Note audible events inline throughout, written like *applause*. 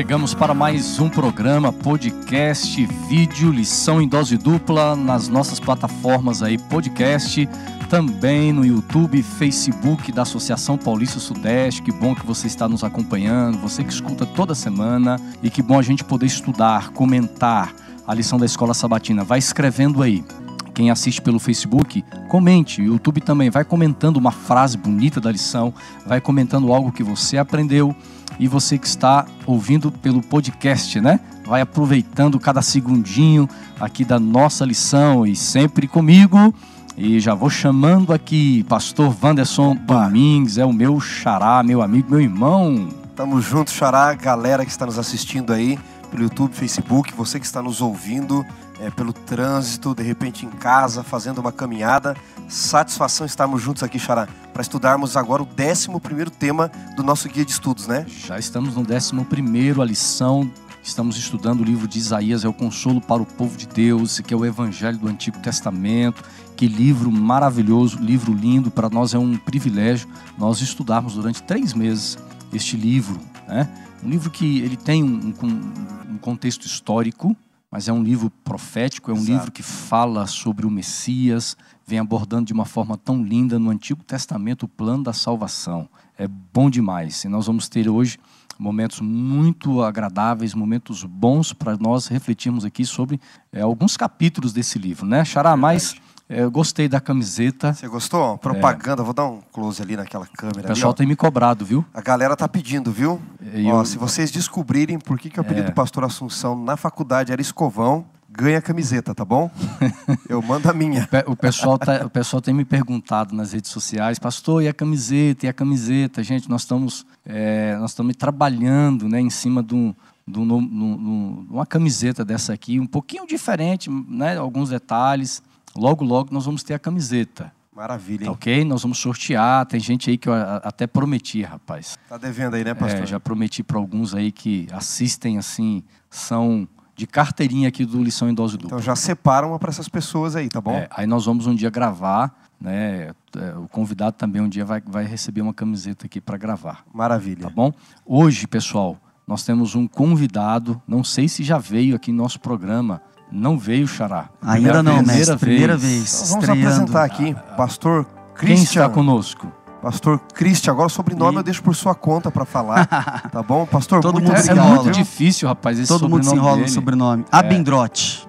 chegamos para mais um programa, podcast, vídeo, lição em dose dupla nas nossas plataformas aí, podcast, também no YouTube, Facebook da Associação Paulista Sudeste. Que bom que você está nos acompanhando, você que escuta toda semana e que bom a gente poder estudar, comentar a lição da Escola Sabatina. Vai escrevendo aí. Quem assiste pelo Facebook, comente. YouTube também vai comentando uma frase bonita da lição, vai comentando algo que você aprendeu e você que está ouvindo pelo podcast, né? Vai aproveitando cada segundinho aqui da nossa lição e sempre comigo. E já vou chamando aqui Pastor Wanderson Opa. Domingues, é o meu xará, meu amigo, meu irmão. Tamo junto, xará, galera que está nos assistindo aí pelo YouTube, Facebook, você que está nos ouvindo é, pelo trânsito, de repente em casa, fazendo uma caminhada. Satisfação estarmos juntos aqui, Xará, para estudarmos agora o 11 tema do nosso guia de estudos, né? Já estamos no 11, a lição. Estamos estudando o livro de Isaías, é o consolo para o povo de Deus, que é o Evangelho do Antigo Testamento. Que livro maravilhoso, livro lindo. Para nós é um privilégio nós estudarmos durante três meses este livro, né? Um livro que ele tem um, um, um contexto histórico, mas é um livro profético, é um Exato. livro que fala sobre o Messias, vem abordando de uma forma tão linda no Antigo Testamento o plano da salvação. É bom demais. E nós vamos ter hoje momentos muito agradáveis, momentos bons para nós refletirmos aqui sobre é, alguns capítulos desse livro, né? Xará, mas é, eu gostei da camiseta. Você gostou? Propaganda, é. vou dar um close ali naquela câmera. O pessoal ali, tem me cobrado, viu? A galera tá pedindo, viu? Eu... Ó, se vocês descobrirem por que, que o apelido é. do pastor Assunção na faculdade era escovão, ganha a camiseta, tá bom? *laughs* Eu mando a minha. O pessoal, tá, o pessoal tem me perguntado nas redes sociais, pastor, e a camiseta? E a camiseta? Gente, nós estamos, é, nós estamos trabalhando né, em cima de, um, de, um, de uma camiseta dessa aqui, um pouquinho diferente, né, alguns detalhes. Logo, logo nós vamos ter a camiseta. Maravilha, hein? Ok? Nós vamos sortear. Tem gente aí que eu até prometi, rapaz. Tá devendo aí, né, pastor? É, já prometi para alguns aí que assistem, assim, são de carteirinha aqui do Lição em Dose Dupla. Então já separa uma para essas pessoas aí, tá bom? É, aí nós vamos um dia gravar, né? É, o convidado também um dia vai, vai receber uma camiseta aqui para gravar. Maravilha. Tá bom? Hoje, pessoal, nós temos um convidado, não sei se já veio aqui no nosso programa, não veio Xará. Ainda não, primeira mestre. Vez. Primeira vez. Então, vamos estreando. apresentar aqui, pastor Christian. Quem está conosco? Pastor Christian, agora o sobrenome e... eu deixo por sua conta para falar, *laughs* tá bom? Pastor, Todo muito mundo obrigado. É muito difícil, rapaz, esse Todo mundo se enrola dele. no sobrenome. É. Abendrote.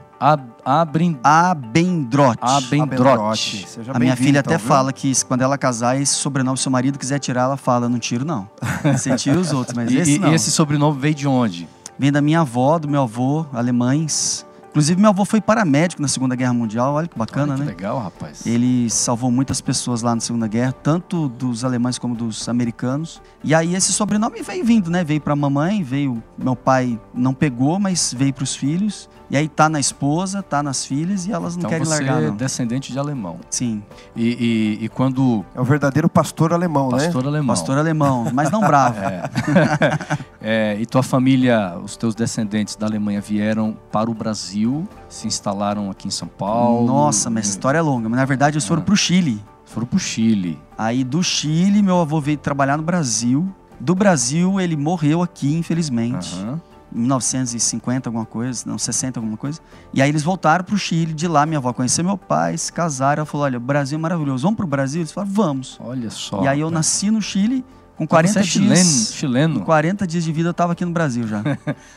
Abrin... Abendrote. Abendrote. A minha filha então, até viu? fala que quando ela casar, esse sobrenome, se seu marido quiser tirar, ela fala, não tiro não. *laughs* Você tira os outros, mas e, esse não. E esse sobrenome veio de onde? Vem da minha avó, do meu avô, alemães. Inclusive, meu avô foi paramédico na Segunda Guerra Mundial. Olha que bacana, Olha que né? legal, rapaz. Ele salvou muitas pessoas lá na Segunda Guerra, tanto dos alemães como dos americanos. E aí esse sobrenome veio vindo, né? Veio para a mamãe, veio. Meu pai não pegou, mas veio para os filhos. E aí tá na esposa, tá nas filhas e elas não então querem você largar. é não. descendente de alemão. Sim. E, e, e, quando. É o verdadeiro pastor alemão, pastor né? Pastor alemão. Pastor alemão, mas não bravo. *laughs* é. é, e tua família, os teus descendentes da Alemanha vieram para o Brasil, se instalaram aqui em São Paulo. Nossa, mas a história é longa. Mas na verdade eles foram ah. pro Chile. Foram pro Chile. Aí do Chile, meu avô veio trabalhar no Brasil. Do Brasil, ele morreu aqui, infelizmente. Uhum. 1950, alguma coisa, não, 60, alguma coisa. E aí eles voltaram para o Chile, de lá minha avó conheceu meu pai, se casaram, ela falou, olha, o Brasil é maravilhoso, vamos para o Brasil? Eles falaram, vamos. Olha só. E aí eu nasci no Chile, com 40 então, Você é dias. Chileno, chileno. Com 40 dias de vida eu estava aqui no Brasil já.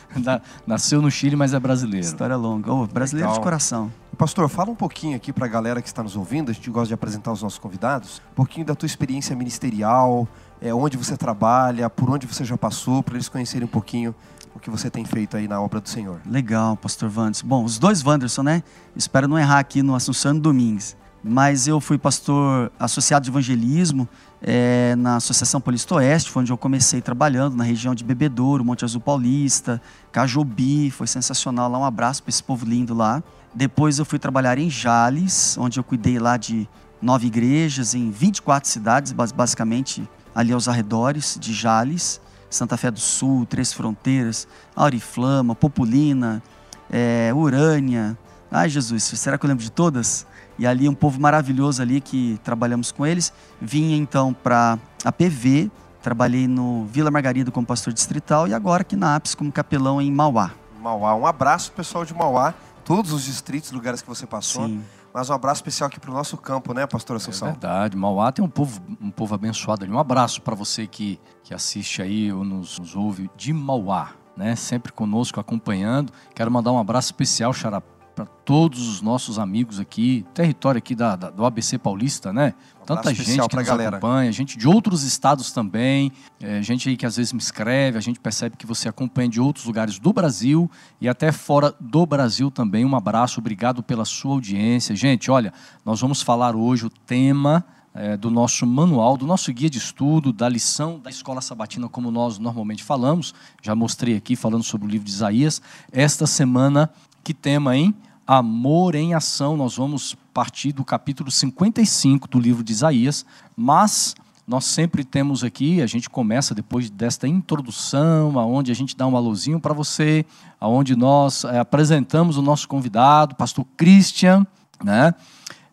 *laughs* Nasceu no Chile, mas é brasileiro. História longa. Oh, brasileiro Legal. de coração. Pastor, fala um pouquinho aqui para a galera que está nos ouvindo, a gente gosta de apresentar os nossos convidados, um pouquinho da tua experiência ministerial, é, onde você trabalha, por onde você já passou, para eles conhecerem um pouquinho o que você tem feito aí na obra do Senhor. Legal, pastor Wanderson. Bom, os dois Wanderson, né? Espero não errar aqui no Assunção Domingues. Mas eu fui pastor associado de evangelismo é, na Associação Paulista Oeste, foi onde eu comecei trabalhando, na região de Bebedouro, Monte Azul Paulista, Cajobi, foi sensacional lá. Um abraço para esse povo lindo lá. Depois eu fui trabalhar em Jales, onde eu cuidei lá de nove igrejas em 24 cidades, basicamente ali aos arredores de Jales. Santa Fé do Sul, Três Fronteiras, Auriflama, Populina, é, Urânia. Ai, Jesus, será que eu lembro de todas? E ali um povo maravilhoso ali que trabalhamos com eles. Vinha então para a PV, Trabalhei no Vila Margarida como pastor distrital e agora aqui na APS como capelão em Mauá. Mauá. Um abraço, pessoal de Mauá, todos os distritos, lugares que você passou. Sim. Mas um abraço especial aqui para o nosso campo, né, pastor Assunção? É verdade. Mauá tem um povo, um povo abençoado ali. Um abraço para você que, que assiste aí ou nos, nos ouve de Mauá, né? Sempre conosco, acompanhando. Quero mandar um abraço especial, Xará, para todos os nossos amigos aqui, território aqui da, da do ABC Paulista, né? Um Tanta gente que nos galera. acompanha, gente de outros estados também, é, gente aí que às vezes me escreve, a gente percebe que você acompanha de outros lugares do Brasil e até fora do Brasil também. Um abraço, obrigado pela sua audiência. Gente, olha, nós vamos falar hoje o tema é, do nosso manual, do nosso guia de estudo, da lição da escola sabatina, como nós normalmente falamos. Já mostrei aqui falando sobre o livro de Isaías. Esta semana, que tema, hein? Amor em Ação. Nós vamos partir do capítulo 55 do livro de Isaías, mas nós sempre temos aqui, a gente começa depois desta introdução, aonde a gente dá um alôzinho para você, aonde nós é, apresentamos o nosso convidado, pastor Christian, né?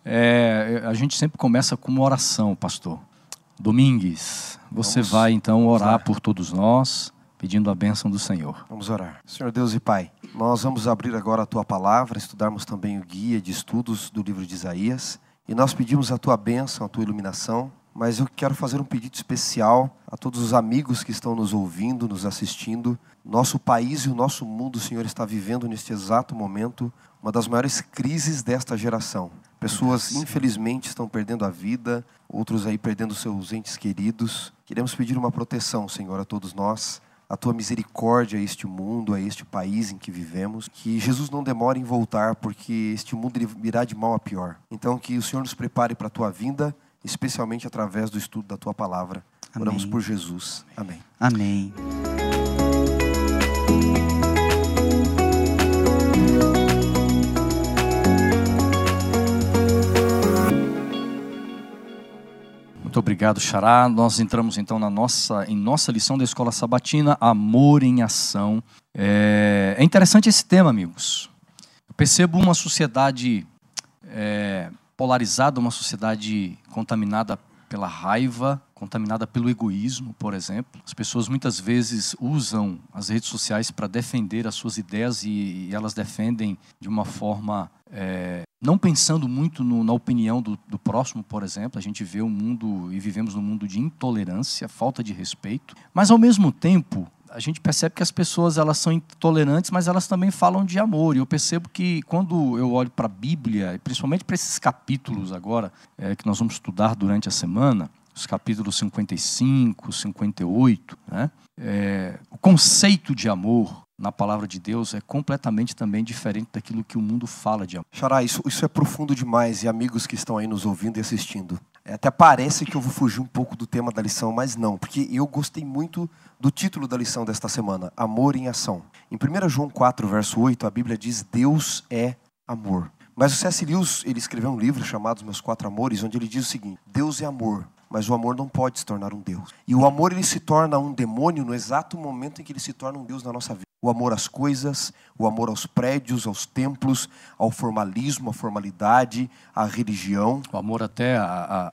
É, a gente sempre começa com uma oração, pastor. Domingues, você Vamos vai então orar por todos nós, pedindo a bênção do Senhor. Vamos orar. Senhor Deus e Pai, nós vamos abrir agora a tua palavra, estudarmos também o guia de estudos do livro de Isaías. E nós pedimos a tua bênção, a tua iluminação. Mas eu quero fazer um pedido especial a todos os amigos que estão nos ouvindo, nos assistindo. Nosso país e o nosso mundo, Senhor, está vivendo neste exato momento uma das maiores crises desta geração. Pessoas, infelizmente, estão perdendo a vida, outros aí perdendo seus entes queridos. Queremos pedir uma proteção, Senhor, a todos nós a tua misericórdia a este mundo, a este país em que vivemos. Que Jesus não demore em voltar, porque este mundo irá de mal a pior. Então, que o Senhor nos prepare para a tua vinda, especialmente através do estudo da tua palavra. Amém. Oramos por Jesus. Amém. Amém. Muito obrigado, Xará. Nós entramos então na nossa, em nossa lição da Escola Sabatina, Amor em Ação. É, é interessante esse tema, amigos. Eu percebo uma sociedade é, polarizada, uma sociedade contaminada pela raiva, contaminada pelo egoísmo, por exemplo. As pessoas muitas vezes usam as redes sociais para defender as suas ideias e, e, elas defendem de uma forma é, não pensando muito no, na opinião do, do, próximo, por exemplo, a gente vê o um mundo e vivemos num mundo de intolerância, falta de respeito, mas ao mesmo tempo a gente percebe que as pessoas elas são intolerantes, mas elas também falam de amor. E eu percebo que quando eu olho para a Bíblia, principalmente para esses capítulos agora é, que nós vamos estudar durante a semana, os capítulos 55, 58, né? É, o conceito de amor na palavra de Deus é completamente também diferente daquilo que o mundo fala de amor. Xará, isso, isso é profundo demais e amigos que estão aí nos ouvindo e assistindo. É, até parece que eu vou fugir um pouco do tema da lição, mas não, porque eu gostei muito do título da lição desta semana, Amor em Ação. Em 1 João 4, verso 8, a Bíblia diz: Deus é amor. Mas o C.S. Lewis ele escreveu um livro chamado Os Meus Quatro Amores, onde ele diz o seguinte: Deus é amor, mas o amor não pode se tornar um Deus. E o amor ele se torna um demônio no exato momento em que ele se torna um Deus na nossa vida o amor às coisas, o amor aos prédios, aos templos, ao formalismo, à formalidade, à religião. O amor até a,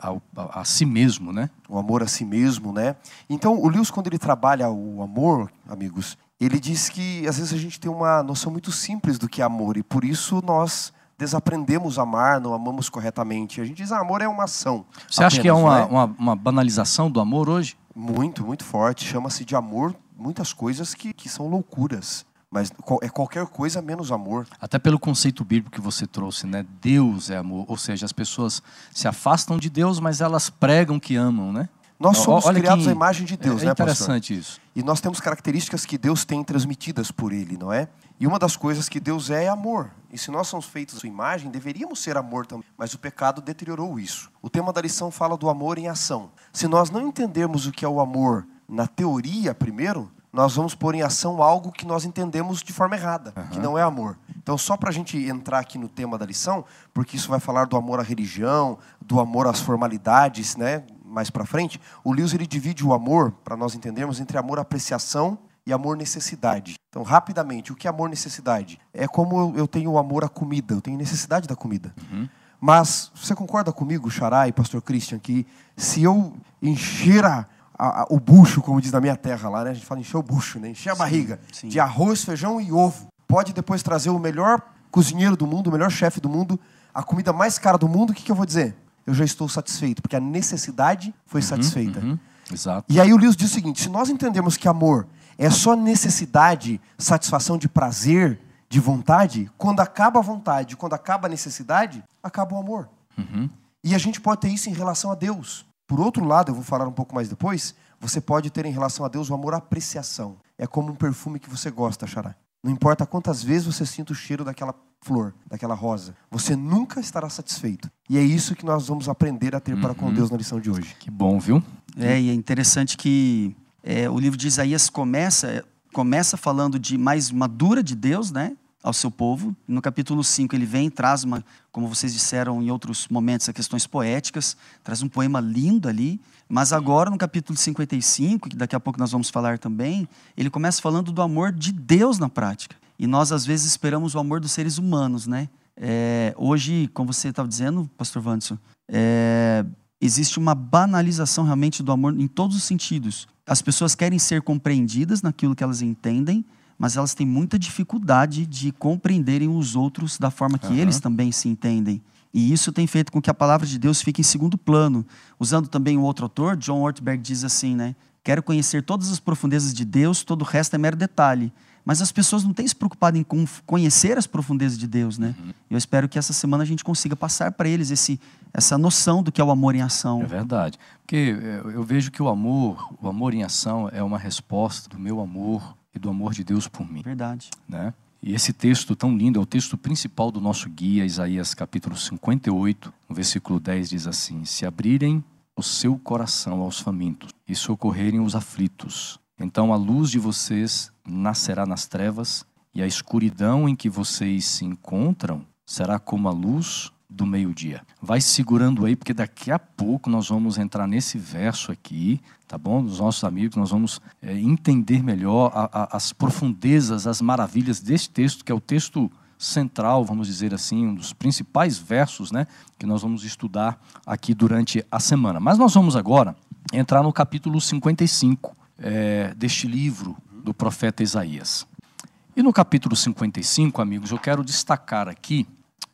a, a, a, si mesmo, né? O amor a si mesmo, né? Então, o Lewis, quando ele trabalha o amor, amigos, ele diz que às vezes a gente tem uma noção muito simples do que é amor e por isso nós desaprendemos a amar, não amamos corretamente. A gente diz, ah, amor é uma ação. Você apenas, acha que é uma, é? uma, uma banalização do amor hoje? Muito, muito forte. Chama-se de amor muitas coisas que, que são loucuras. Mas é qualquer coisa menos amor. Até pelo conceito bíblico que você trouxe, né? Deus é amor. Ou seja, as pessoas se afastam de Deus, mas elas pregam que amam, né? Nós somos Olha criados à imagem de Deus, é, né, É interessante pastor? isso. E nós temos características que Deus tem transmitidas por Ele, não é? E uma das coisas que Deus é é amor. E se nós somos feitos à sua imagem, deveríamos ser amor também. Mas o pecado deteriorou isso. O tema da lição fala do amor em ação. Se nós não entendermos o que é o amor na teoria primeiro, nós vamos pôr em ação algo que nós entendemos de forma errada, uhum. que não é amor. Então, só para a gente entrar aqui no tema da lição, porque isso vai falar do amor à religião, do amor às formalidades, né? mais para frente, o Lewis ele divide o amor, para nós entendermos, entre amor apreciação e amor necessidade. Então, rapidamente, o que é amor necessidade? É como eu tenho o amor à comida, eu tenho necessidade da comida. Uhum. Mas você concorda comigo, Xará e Pastor Christian, que se eu encher a a- a- o bucho, como diz na minha terra lá, né? A gente fala encher o bucho, né? Encher a barriga sim. de arroz, feijão e ovo. Pode depois trazer o melhor cozinheiro do mundo, o melhor chefe do mundo, a comida mais cara do mundo, o que, que eu vou dizer? Eu já estou satisfeito, porque a necessidade foi satisfeita. Uhum, exato. E aí o Lewis diz o seguinte: se nós entendemos que amor é só necessidade, satisfação de prazer, de vontade, quando acaba a vontade, quando acaba a necessidade, acaba o amor. Uhum. E a gente pode ter isso em relação a Deus. Por outro lado, eu vou falar um pouco mais depois, você pode ter em relação a Deus o amor à apreciação. É como um perfume que você gosta, Xará. Não importa quantas vezes você sinta o cheiro daquela flor, daquela rosa, você nunca estará satisfeito. E é isso que nós vamos aprender a ter para com Deus na lição de hoje. Que bom, viu? É, e é interessante que é, o livro de Isaías começa, começa falando de mais uma dura de Deus, né? Ao seu povo. No capítulo 5 ele vem traz uma, como vocês disseram em outros momentos, a questões poéticas, traz um poema lindo ali. Mas agora no capítulo 55, que daqui a pouco nós vamos falar também, ele começa falando do amor de Deus na prática. E nós às vezes esperamos o amor dos seres humanos, né? É, hoje, como você estava dizendo, Pastor Wanderson, é, existe uma banalização realmente do amor em todos os sentidos. As pessoas querem ser compreendidas naquilo que elas entendem, mas elas têm muita dificuldade de compreenderem os outros da forma que Aham. eles também se entendem. E isso tem feito com que a palavra de Deus fique em segundo plano. Usando também o outro autor, John Ortberg diz assim, né? Quero conhecer todas as profundezas de Deus, todo o resto é mero detalhe. Mas as pessoas não têm se preocupado em con- conhecer as profundezas de Deus, né? Eu espero que essa semana a gente consiga passar para eles esse, essa noção do que é o amor em ação. É verdade. Porque é, eu vejo que o amor, o amor em ação é uma resposta do meu amor e do amor de Deus por mim, Verdade. né? E esse texto tão lindo é o texto principal do nosso guia, Isaías capítulo 58, no versículo 10 diz assim: Se abrirem o seu coração aos famintos e socorrerem os aflitos, então a luz de vocês nascerá nas trevas e a escuridão em que vocês se encontram será como a luz do meio-dia. Vai segurando aí, porque daqui a pouco nós vamos entrar nesse verso aqui, tá bom? Dos nossos amigos, nós vamos é, entender melhor a- a- as profundezas, as maravilhas desse texto, que é o texto central, vamos dizer assim, um dos principais versos, né, que nós vamos estudar aqui durante a semana. Mas nós vamos agora entrar no capítulo 55 é, deste livro do profeta Isaías. E no capítulo 55, amigos, eu quero destacar aqui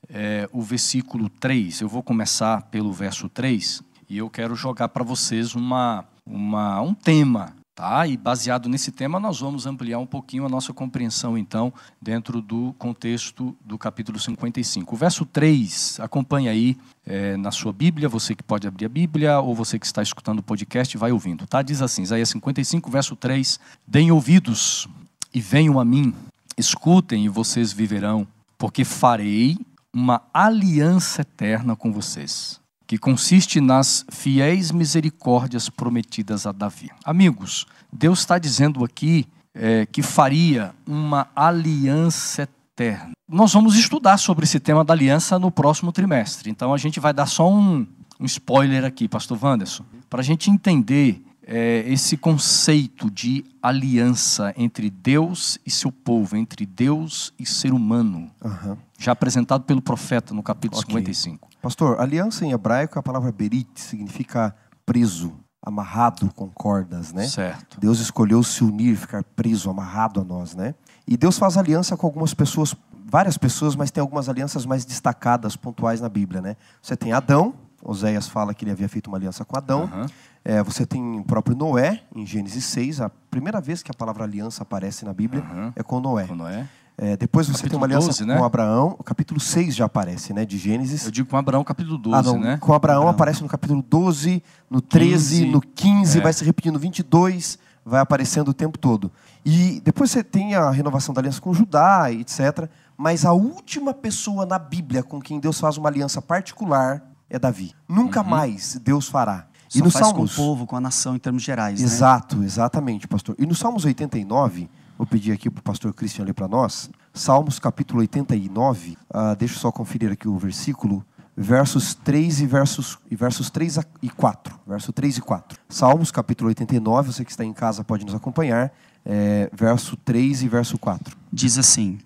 é, o versículo 3. Eu vou começar pelo verso 3 e eu quero jogar para vocês uma, uma, um tema. Tá? E baseado nesse tema, nós vamos ampliar um pouquinho a nossa compreensão, então, dentro do contexto do capítulo 55. O verso 3, acompanha aí é, na sua Bíblia, você que pode abrir a Bíblia, ou você que está escutando o podcast, vai ouvindo. Tá? Diz assim, Isaías 55, verso 3: Deem ouvidos e venham a mim, escutem e vocês viverão, porque farei uma aliança eterna com vocês, que consiste nas fiéis misericórdias prometidas a Davi. Amigos, Deus está dizendo aqui é, que faria uma aliança eterna. Nós vamos estudar sobre esse tema da aliança no próximo trimestre, então a gente vai dar só um, um spoiler aqui, Pastor Wanderson, para a gente entender é, esse conceito de aliança entre Deus e seu povo, entre Deus e ser humano, Aham. Já apresentado pelo profeta no capítulo Ok. 55. Pastor, aliança em hebraico, a palavra berit significa preso, amarrado com cordas, né? Certo. Deus escolheu se unir, ficar preso, amarrado a nós, né? E Deus faz aliança com algumas pessoas, várias pessoas, mas tem algumas alianças mais destacadas, pontuais na Bíblia, né? Você tem Adão, Oséias fala que ele havia feito uma aliança com Adão. Aham. É, você tem o próprio Noé, em Gênesis 6, a primeira vez que a palavra aliança aparece na Bíblia Aham. é com Noé. Com Noé. É, depois você tem Capítulo uma aliança 12, né? com Abraão, o capítulo 6 já aparece, né, de Gênesis. Eu digo com Abraão, capítulo 12, Ah, não. né? Com Abraão, aparece no capítulo 12, no 13, 15, no 15, é. vai se repetindo no 22, vai aparecendo o tempo todo. E depois você tem a renovação da aliança com Judá, etc. Mas a última pessoa na Bíblia com quem Deus faz uma aliança particular é Davi. Nunca mais Deus fará. Só e no faz Salmos, com o povo, com a nação em termos gerais, né? Exato, exatamente, pastor. E no Salmos 89, vou pedir aqui para o pastor Christian ler para nós. Salmos capítulo 89, ah, deixa eu só conferir aqui o versículo, versos 3 e versos, e versos 3 a- e 4. Verso 3 e 4. Salmos capítulo 89, você que está em casa pode nos acompanhar, é, verso 3 e verso 4. Diz assim: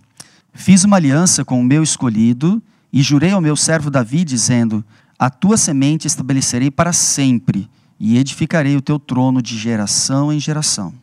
Fiz uma aliança com o meu escolhido e jurei ao meu servo Davi, dizendo: A tua semente estabelecerei para sempre, e edificarei o teu trono de geração em geração.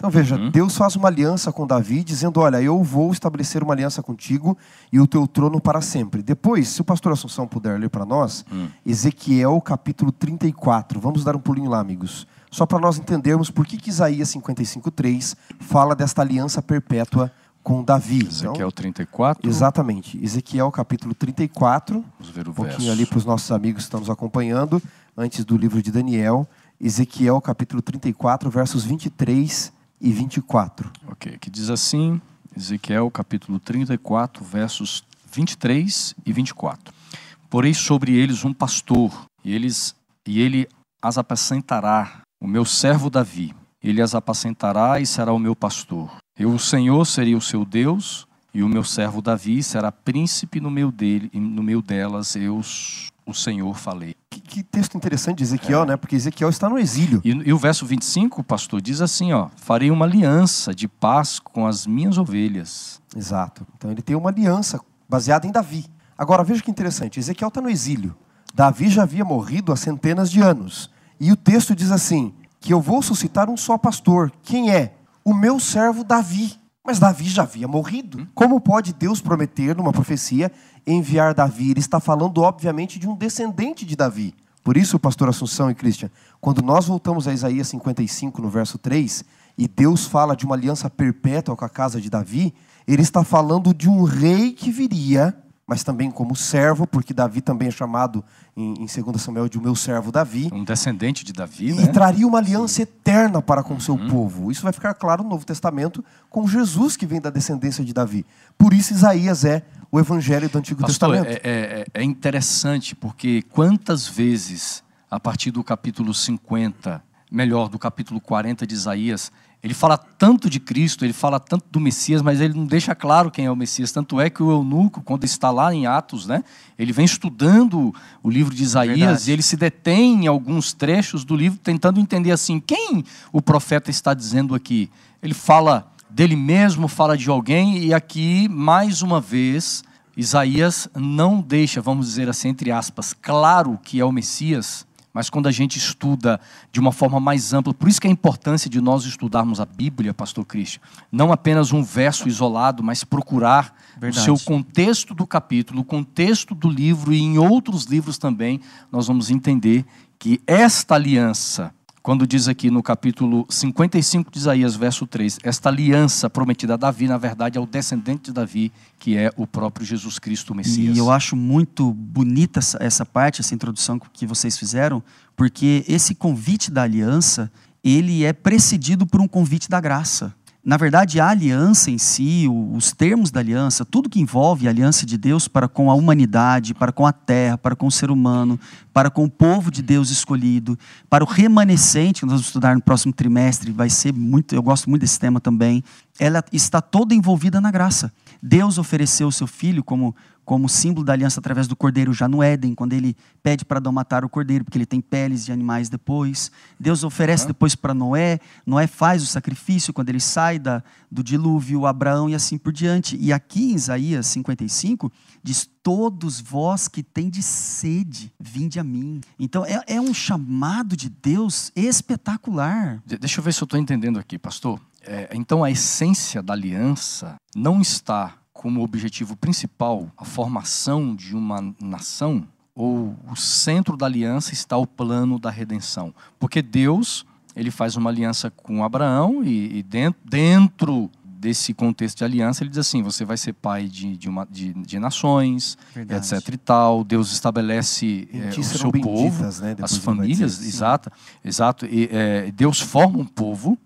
Então veja, Uhum. Deus faz uma aliança com Davi, dizendo: Olha, eu vou estabelecer uma aliança contigo e o teu trono para sempre. Depois, se o pastor Assunção puder ler para nós, Hum. Ezequiel capítulo 34. Vamos dar um pulinho lá, amigos. Só para nós entendermos por que, que Isaías 55,3 fala desta aliança perpétua com Davi. Então, Ezequiel 34. exatamente. Ezequiel capítulo 34. Vamos ver o Um pouquinho verso. ali para os nossos amigos que estão nos acompanhando, antes do livro de Daniel. Ezequiel capítulo 34, versos 23 e 24. Ok, que diz assim, Ezequiel capítulo 34, versos 23 e 24. Porei sobre eles um pastor, e, eles, e ele as apacentará, o meu servo Davi. Ele as apacentará e será o meu pastor. Eu, o Senhor, serei o seu Deus, e o meu servo Davi será príncipe no meio, dele, no meio delas, eu, o Senhor, falei. Que, que texto interessante de Ezequiel, né? Porque Ezequiel está no exílio. E, e o verso 25, pastor, diz assim, ó, farei uma aliança de paz com as minhas ovelhas. Exato. Então ele tem uma aliança baseada em Davi. Agora veja que interessante, Ezequiel está no exílio. Davi já havia morrido há centenas de anos. E o texto diz assim: que eu vou suscitar um só pastor. Quem é? O meu servo Davi. Mas Davi já havia morrido. Como pode Deus prometer, numa profecia, enviar Davi? Ele está falando, obviamente, de um descendente de Davi. Por isso, pastor Assunção e Christian, quando nós voltamos a Isaías 55, no verso 3, e Deus fala de uma aliança perpétua com a casa de Davi, ele está falando de um rei que viria, mas também como servo, porque Davi também é chamado em, em 2 Samuel de o meu servo Davi, Um descendente de Davi, e né? traria uma aliança eterna para com o seu povo. Isso vai ficar claro no Novo Testamento com Jesus que vem da descendência de Davi. Por isso Isaías é o evangelho do Antigo Pastor, Testamento. é, é- é interessante porque quantas vezes, a partir do capítulo 50, melhor, do capítulo 40 de Isaías, ele fala tanto de Cristo, ele fala tanto do Messias, mas ele não deixa claro quem é o Messias. Tanto é que o eunuco, quando está lá em Atos, né, ele vem estudando o livro de Isaías Verdade. e ele se detém em alguns trechos do livro, tentando entender assim, quem o profeta está dizendo aqui. Ele fala dele mesmo, fala de alguém, e aqui, mais uma vez, Isaías não deixa, vamos dizer assim, entre aspas, claro que é o Messias, mas quando a gente estuda de uma forma mais ampla, por isso que é a importância de nós estudarmos a Bíblia, pastor Cristian, não apenas um verso isolado, mas procurar Verdade. o seu contexto do capítulo, o contexto do livro e em outros livros também, nós vamos entender que esta aliança, quando diz aqui no capítulo 55 de Isaías, verso 3, esta aliança prometida a Davi, na verdade, é o descendente de Davi, que é o próprio Jesus Cristo, o Messias. E eu acho muito bonita essa, parte, essa introdução que vocês fizeram, porque esse convite da aliança, ele é precedido por um convite da graça. Na verdade, a aliança em si, os termos da aliança, tudo que envolve a aliança de Deus para com a humanidade, para com a terra, para com o ser humano, para com o povo de Deus escolhido, para o remanescente, que nós vamos estudar no próximo trimestre, vai ser muito, eu gosto muito desse tema também, ela está toda envolvida na graça. Deus ofereceu o seu filho como, como símbolo da aliança através do cordeiro já no Éden, quando ele pede para Adão matar o cordeiro, porque ele tem peles de animais depois. Deus oferece depois para Noé, Noé faz o sacrifício quando ele sai da, do dilúvio, Abraão e assim por diante. E aqui em Isaías 55, diz: Todos vós que tendes sede, vinde a mim. Então é, é um chamado de Deus espetacular. De- Deixa eu ver se eu estou entendendo aqui, pastor. É, então, a essência da aliança não está como objetivo principal a formação de uma nação, ou o centro da aliança está o plano da redenção. Porque Deus, ele faz uma aliança com Abraão e, e dentro, dentro desse contexto de aliança, ele diz assim, você vai ser pai de, de, uma, de, de nações, Verdade. etc e tal. Deus estabelece é, o seu povo, né? As famílias, exato, exato. E, é, Deus forma um povo,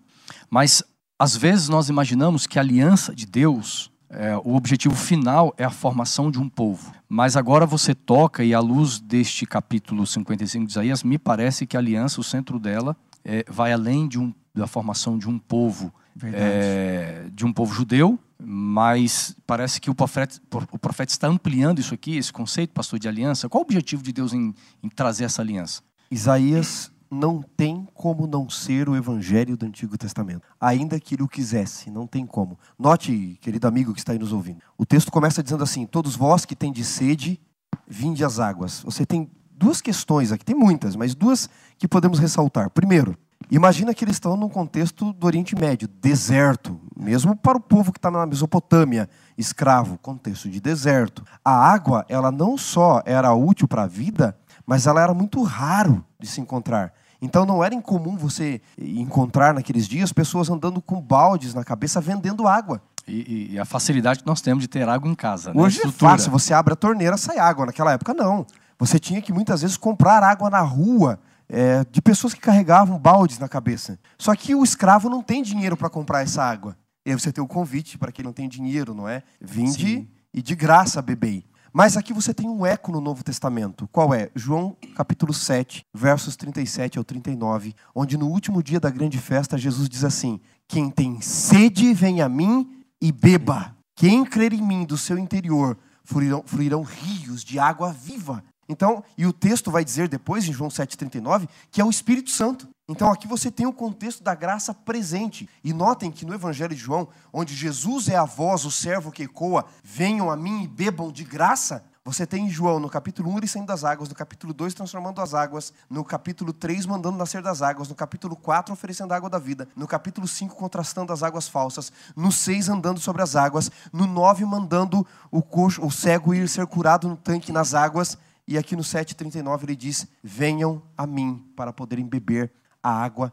mas às vezes nós imaginamos que a aliança de Deus, é, o objetivo final é a formação de um povo. Mas agora você toca, e à luz deste capítulo 55 de Isaías, me parece que a aliança, o centro dela, é, vai além de um, da formação de um povo, é, de um povo judeu, mas parece que o profeta, o profeta está ampliando isso aqui, esse conceito, pastor, de aliança. Qual o objetivo de Deus em, em trazer essa aliança? Isaías não tem como não ser o evangelho do Antigo Testamento. Ainda que ele o quisesse, não tem como. Note, querido amigo que está aí nos ouvindo. O texto começa dizendo assim: Todos vós que tendes sede, vinde às águas. Você tem duas questões aqui, tem muitas, mas duas que podemos ressaltar. Primeiro, imagina que eles estão num contexto do Oriente Médio, deserto, mesmo para o povo que está na Mesopotâmia, escravo, contexto de deserto. A água, ela não só era útil para a vida, mas ela era muito raro de se encontrar. Então não era incomum você encontrar naqueles dias pessoas andando com baldes na cabeça vendendo água. E, e a facilidade que nós temos de ter água em casa. Né? Hoje é fácil, você abre a torneira, sai água. Naquela época não. Você tinha que muitas vezes comprar água na rua é, de pessoas que carregavam baldes na cabeça. Só que o escravo não tem dinheiro para comprar essa água. E aí você tem o convite para quem não tem dinheiro, não é? Vinde Sim. e de graça bebei. Mas aqui você tem um eco no Novo Testamento. Qual é? João capítulo 7, versos 37 ao 39, onde no último dia da grande festa Jesus diz assim: Quem tem sede, vem a mim e beba. Quem crer em mim do seu interior fluirão, fluirão rios de água viva. Então, e o texto vai dizer depois, em João 7,39, que é o Espírito Santo. Então, aqui você tem o contexto da graça presente. E notem que no Evangelho de João, onde Jesus é a voz, o servo que ecoa, venham a mim e bebam de graça, você tem João no capítulo 1 ele saindo das águas, no capítulo 2 transformando as águas, no capítulo 3 mandando nascer das águas, no capítulo 4 oferecendo a água da vida, no capítulo 5 contrastando as águas falsas, no 6 andando sobre as águas, no 9 mandando o coxo, o cego ir ser curado no tanque nas águas, e aqui no 7:39 ele diz: "Venham a mim para poderem beber a água".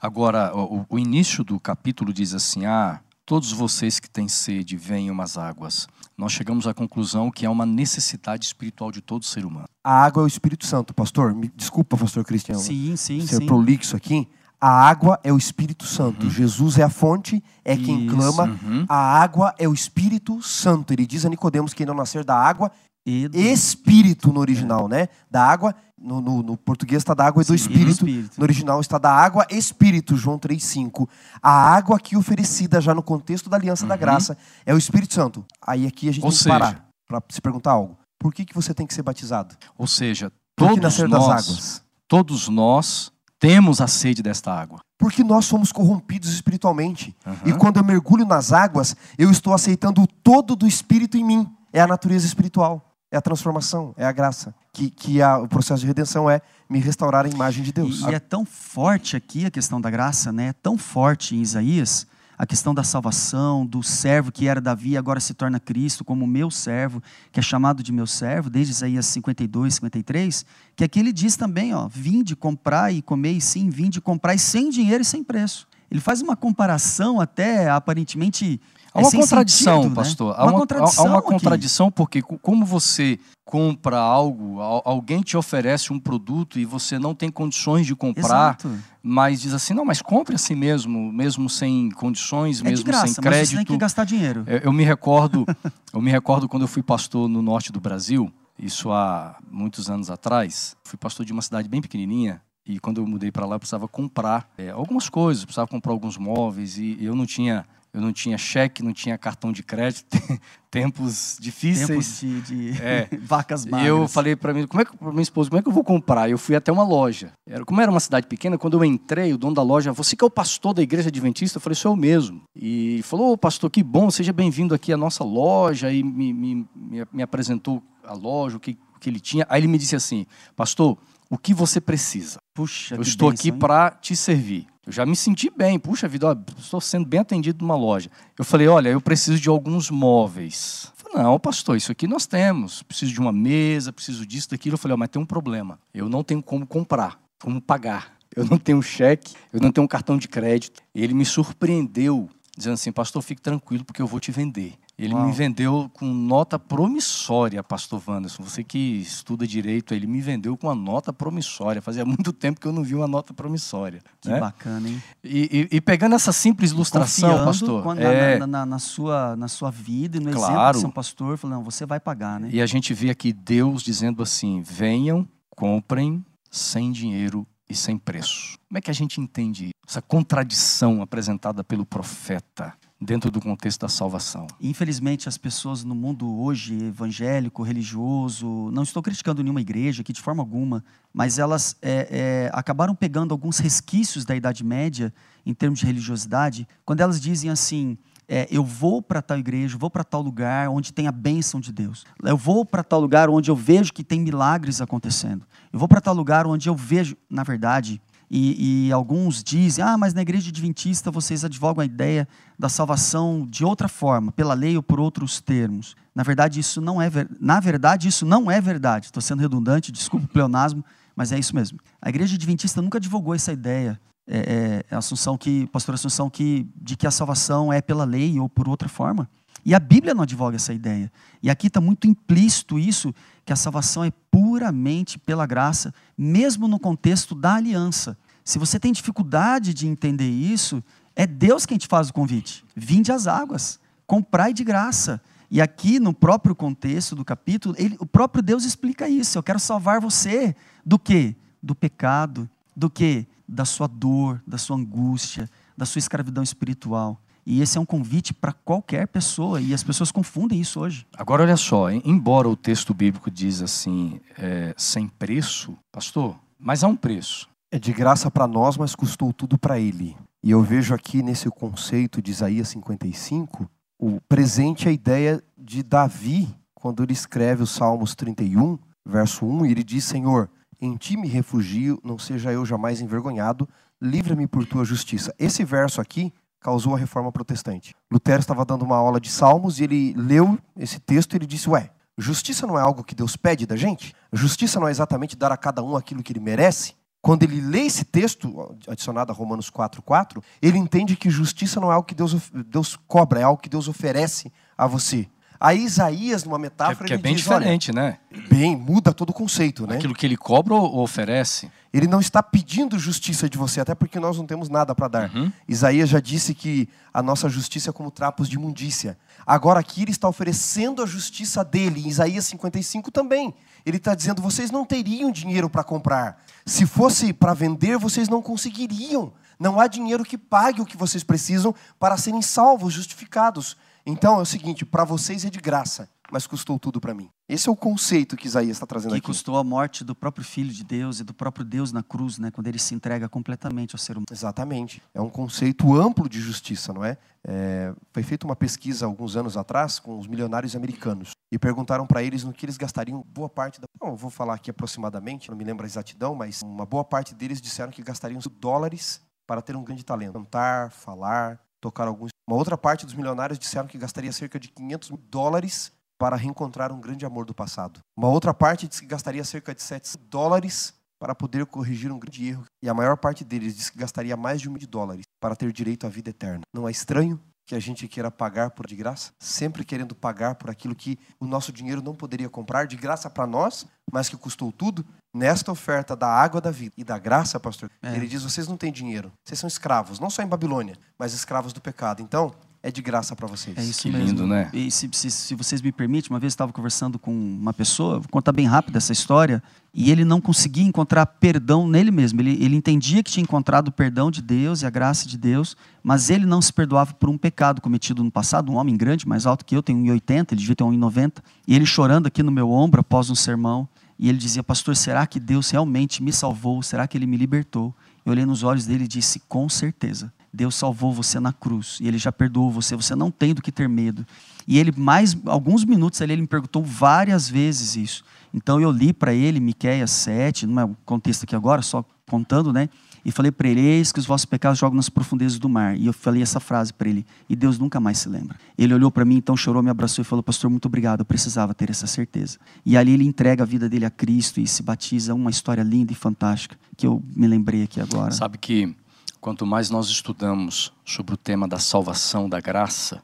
Agora, o, o início do capítulo diz assim: "Ah, todos vocês que têm sede, venham às águas" nós chegamos à conclusão que é uma necessidade espiritual de todo ser humano. A água é o Espírito Santo, pastor. Me desculpa, pastor Cristiano. Sim, sim, ser sim. prolixo aqui. A água é o Espírito Santo. Uhum. Jesus é a fonte, é Isso, quem clama. Uhum. A água é o Espírito Santo. Ele diz a Nicodemos que não nascer da água e do... Espírito no original, é. né? Da água, no, no, no português está da água e do espírito. espírito. No original está da água Espírito, João 3,5. A água aqui oferecida já no contexto da aliança uhum. da graça é o Espírito Santo. Aí aqui a gente Ou tem seja, que parar para se perguntar algo. Por que, que você tem que ser batizado? Ou seja, todos nascer nós, das águas? todos nós temos a sede desta água. Porque nós somos corrompidos espiritualmente. Uhum. E quando eu mergulho nas águas, eu estou aceitando o todo do Espírito em mim. É a natureza espiritual é a transformação, é a graça. Que, que a, o processo de redenção é me restaurar a imagem de Deus. E, e é tão forte aqui a questão da graça, né? É tão forte em Isaías a questão da salvação, do servo que era Davi agora se torna Cristo como meu servo, que é chamado de meu servo, desde Isaías 52, 53, que aqui ele diz também, ó, vinde comprar e comer, e sim, vinde comprar e sem dinheiro e sem preço. Ele faz uma comparação até aparentemente Há uma é contradição, sentido, né? pastor. Né? Há, uma, contradição há uma contradição porque como você compra algo, alguém te oferece um produto e você não tem condições de comprar, Exato. mas diz assim, não, mas compre assim mesmo, mesmo sem condições, é mesmo graça, sem crédito. Mas você tem que gastar dinheiro. Eu, eu me recordo, eu me recordo quando eu fui pastor no norte do Brasil, isso há muitos anos atrás. Fui pastor de uma cidade bem pequenininha e quando eu mudei para lá eu precisava comprar é, algumas coisas, precisava comprar alguns móveis e eu não tinha eu não tinha cheque, não tinha cartão de crédito, *laughs* tempos difíceis. Tempos de, de é. *laughs* vacas magras. E eu falei para mim, como é que para minha esposa, como é que eu vou comprar? Eu fui até uma loja. Era, como era uma cidade pequena, quando eu entrei, o dono da loja, você que é o pastor da igreja adventista? Eu falei, sou eu mesmo. E falou, oh, pastor, que bom, seja bem-vindo aqui à nossa loja. E me, me, me, me apresentou a loja, o que, o que ele tinha. Aí ele me disse assim, pastor, o que você precisa? Puxa, eu estou aqui para te servir. Eu já me senti bem. Puxa vida, ó, estou sendo bem atendido numa loja. Eu falei, olha, eu preciso de alguns móveis. Eu falei, não, pastor, isso aqui nós temos. Preciso de uma mesa, preciso disso, daquilo. Eu falei, ó, mas tem um problema. Eu não tenho como comprar, como pagar. Eu não tenho cheque, eu não tenho um cartão de crédito. E ele me surpreendeu, dizendo assim, pastor, fique tranquilo, porque eu vou te vender. Ele Uau. me vendeu com nota promissória, pastor Wanderson. Você que estuda direito, ele me vendeu com uma nota promissória. Fazia muito tempo que eu não vi uma nota promissória. Que né? bacana, hein? E, e, e, pegando essa simples ilustração, Confiando pastor. Na, é... na, na, na, sua, na sua vida e no claro. exemplo de São Pastor, falando, não, você vai pagar, né? E a gente vê aqui Deus dizendo assim: venham, comprem sem dinheiro e sem preço. Como é que a gente entende essa contradição apresentada pelo profeta? dentro do contexto da salvação. Infelizmente, as pessoas no mundo hoje, evangélico, religioso, não estou criticando nenhuma igreja aqui de forma alguma, mas elas é, é, acabaram pegando alguns resquícios da Idade Média em termos de religiosidade, quando elas dizem assim: é, eu vou para tal igreja, vou para tal lugar onde tem a bênção de Deus. Eu vou para tal lugar onde eu vejo que tem milagres acontecendo. Eu vou para tal lugar onde eu vejo, na verdade, e, e, alguns dizem, ah, mas na igreja adventista vocês advogam a ideia da salvação de outra forma, pela lei ou por outros termos. Na verdade, isso não é, ver... na verdade, isso não é verdade. Estou sendo redundante, desculpa o pleonasmo, mas é isso mesmo. A igreja adventista nunca divulgou essa ideia, é, é, a Assunção que, pastor Assunção, que, de que a salvação é pela lei ou por outra forma. E a Bíblia não advoga essa ideia. E aqui está muito implícito isso, que a salvação é puramente pela graça, mesmo no contexto da aliança. Se você tem dificuldade de entender isso, é Deus quem te faz o convite. Vinde às águas, comprai de graça. E aqui, no próprio contexto do capítulo, ele, o próprio Deus explica isso. Eu quero salvar você do quê? Do pecado. Do quê? Da sua dor, da sua angústia, da sua escravidão espiritual. E esse é um convite para qualquer pessoa, e as pessoas confundem isso hoje. Agora, olha só, embora o texto bíblico diz assim, é, sem preço, pastor, mas há um preço. É de graça para nós, mas custou tudo para ele. E eu vejo aqui nesse conceito de Isaías 55, o presente a ideia de Davi, quando ele escreve os Salmos 31, verso 1, e ele diz: Senhor, em ti me refugio, não seja eu jamais envergonhado, livra-me por tua justiça. Esse verso aqui causou a reforma protestante. Lutero estava dando uma aula de Salmos e ele leu esse texto e ele disse: Ué, justiça não é algo que Deus pede da gente? Justiça não é exatamente dar a cada um aquilo que ele merece? Quando ele lê esse texto, adicionado a Romanos 4,4, ele entende que justiça não é algo que Deus, Deus cobra, é algo que Deus oferece a você. Aí Isaías, numa metáfora, que, é, que é bem diz, diferente, né? Bem, muda todo o conceito, né? Aquilo que ele cobra ou oferece? Ele não está pedindo justiça de você, até porque nós não temos nada para dar. Uhum. Isaías já disse que a nossa justiça é como trapos de imundícia. Agora aqui ele está oferecendo a justiça dele. Em Isaías 55 também. Ele está dizendo: vocês não teriam dinheiro para comprar. Se fosse para vender, vocês não conseguiriam. Não há dinheiro que pague o que vocês precisam para serem salvos, justificados. Então é o seguinte: para vocês é de graça, mas custou tudo para mim. Esse é o conceito que Isaías está trazendo que aqui. custou a morte do próprio Filho de Deus e do próprio Deus na cruz, né, quando ele se entrega completamente ao ser humano. Exatamente. É um conceito amplo de justiça, não é? é foi feita uma pesquisa alguns anos atrás com os milionários americanos e perguntaram para eles no que eles gastariam boa parte da. Não, vou falar aqui aproximadamente, não me lembro a exatidão, mas uma boa parte deles disseram que gastariam dólares para ter um grande talento. Cantar, falar, tocar alguns. Uma outra parte dos milionários disseram que gastaria cerca de 500 mil dólares para reencontrar um grande amor do passado. Uma outra parte disse que gastaria cerca de 700 dólares para poder corrigir um grande erro. E a maior parte deles disse que gastaria mais de um milhão de dólares para ter direito à vida eterna. Não é estranho que a gente queira pagar por de graça? Sempre querendo pagar por aquilo que o nosso dinheiro não poderia comprar de graça para nós, mas que custou tudo? Nesta oferta da água da vida e da graça, pastor, é. ele diz: vocês não têm dinheiro, vocês são escravos, não só em Babilônia, mas escravos do pecado. Então, é de graça para vocês. É isso que mesmo. lindo, né? E se, se, se, vocês me permitem, uma vez eu estava conversando com uma pessoa, vou contar bem rápido essa história, e ele não conseguia encontrar perdão nele mesmo. Ele, ele entendia que tinha encontrado o perdão de Deus e a graça de Deus, mas ele não se perdoava por um pecado cometido no passado. Um homem grande, mais alto que eu, tem 1,80, ele devia ter 1,90. E ele chorando aqui no meu ombro após um sermão, e ele dizia: Pastor, será que Deus realmente me salvou? Será que ele me libertou? Eu olhei nos olhos dele e disse: Com certeza. Deus salvou você na cruz e ele já perdoou você, você não tem do que ter medo. E ele mais alguns minutos ali ele me perguntou várias vezes isso. Então eu li para ele Miqueias 7, não é o contexto aqui agora, só contando, né? E falei para ele: Eis que os vossos pecados jogam nas profundezas do mar. E eu falei essa frase para ele. E Deus nunca mais se lembra. Ele olhou para mim, então chorou, me abraçou e falou: Pastor, muito obrigado. Eu precisava ter essa certeza. E ali ele entrega a vida dele a Cristo e se batiza. Uma história linda e fantástica que eu me lembrei aqui agora. Sabe que quanto mais nós estudamos sobre o tema da salvação, da graça,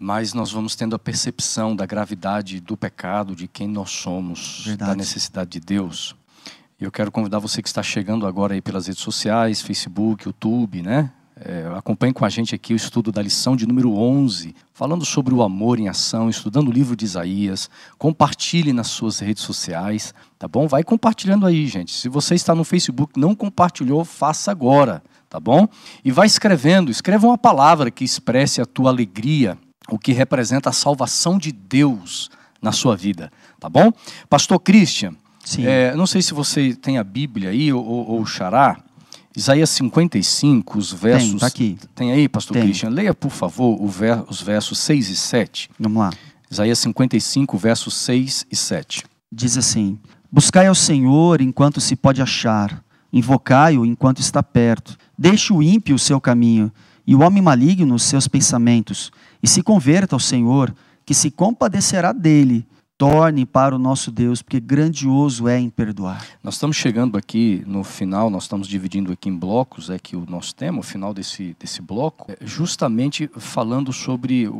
mais nós vamos tendo a percepção da gravidade do pecado, de quem nós somos, Verdade. da necessidade de Deus. Eu quero convidar você que está chegando agora aí pelas redes sociais, Facebook, YouTube, né? É, acompanhe com a gente aqui o estudo da lição de número 11, falando sobre o amor em ação, estudando o livro de Isaías. Compartilhe nas suas redes sociais, tá bom? Vai compartilhando aí, gente. Se você está no Facebook não compartilhou, faça agora tá bom? E vai escrevendo, escreva uma palavra que expresse a tua alegria, o que representa a salvação de Deus na sua vida, tá bom? Pastor Christian, é, não sei se você tem a Bíblia aí ou, ou o Xará, Isaías 55, os versos. Tem, tá aqui. Tem aí, pastor Tem. Christian? Leia, por favor, ver, os versos 6 e 7. Vamos lá. Isaías 55, versos 6 e 7. Diz assim: Buscai ao Senhor enquanto se pode achar, invocai-o enquanto está perto. Deixe o ímpio o seu caminho, e o homem maligno os seus pensamentos, e se converta ao Senhor, que se compadecerá dele. Torne para o nosso Deus, porque grandioso é em perdoar. Nós estamos chegando aqui no final, nós estamos dividindo aqui em blocos, é que o nosso tema, o final desse, desse bloco, é justamente falando sobre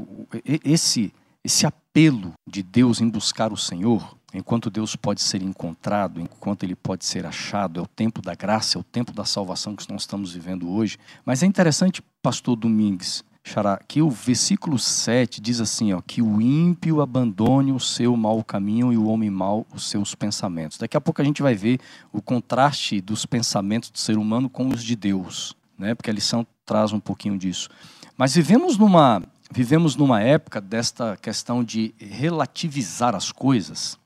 esse, esse apelo de Deus em buscar o Senhor, enquanto Deus pode ser encontrado, enquanto ele pode ser achado, é o tempo da graça, é o tempo da salvação que nós estamos vivendo hoje. Mas é interessante, pastor Domingues, Xará, que o versículo 7 diz assim, ó, que o ímpio abandone o seu mau caminho e o homem mau os seus pensamentos. Daqui a pouco a gente vai ver o contraste dos pensamentos do ser humano com os de Deus, né? Porque a lição traz um pouquinho disso. Mas vivemos numa vivemos numa época desta questão de relativizar as coisas,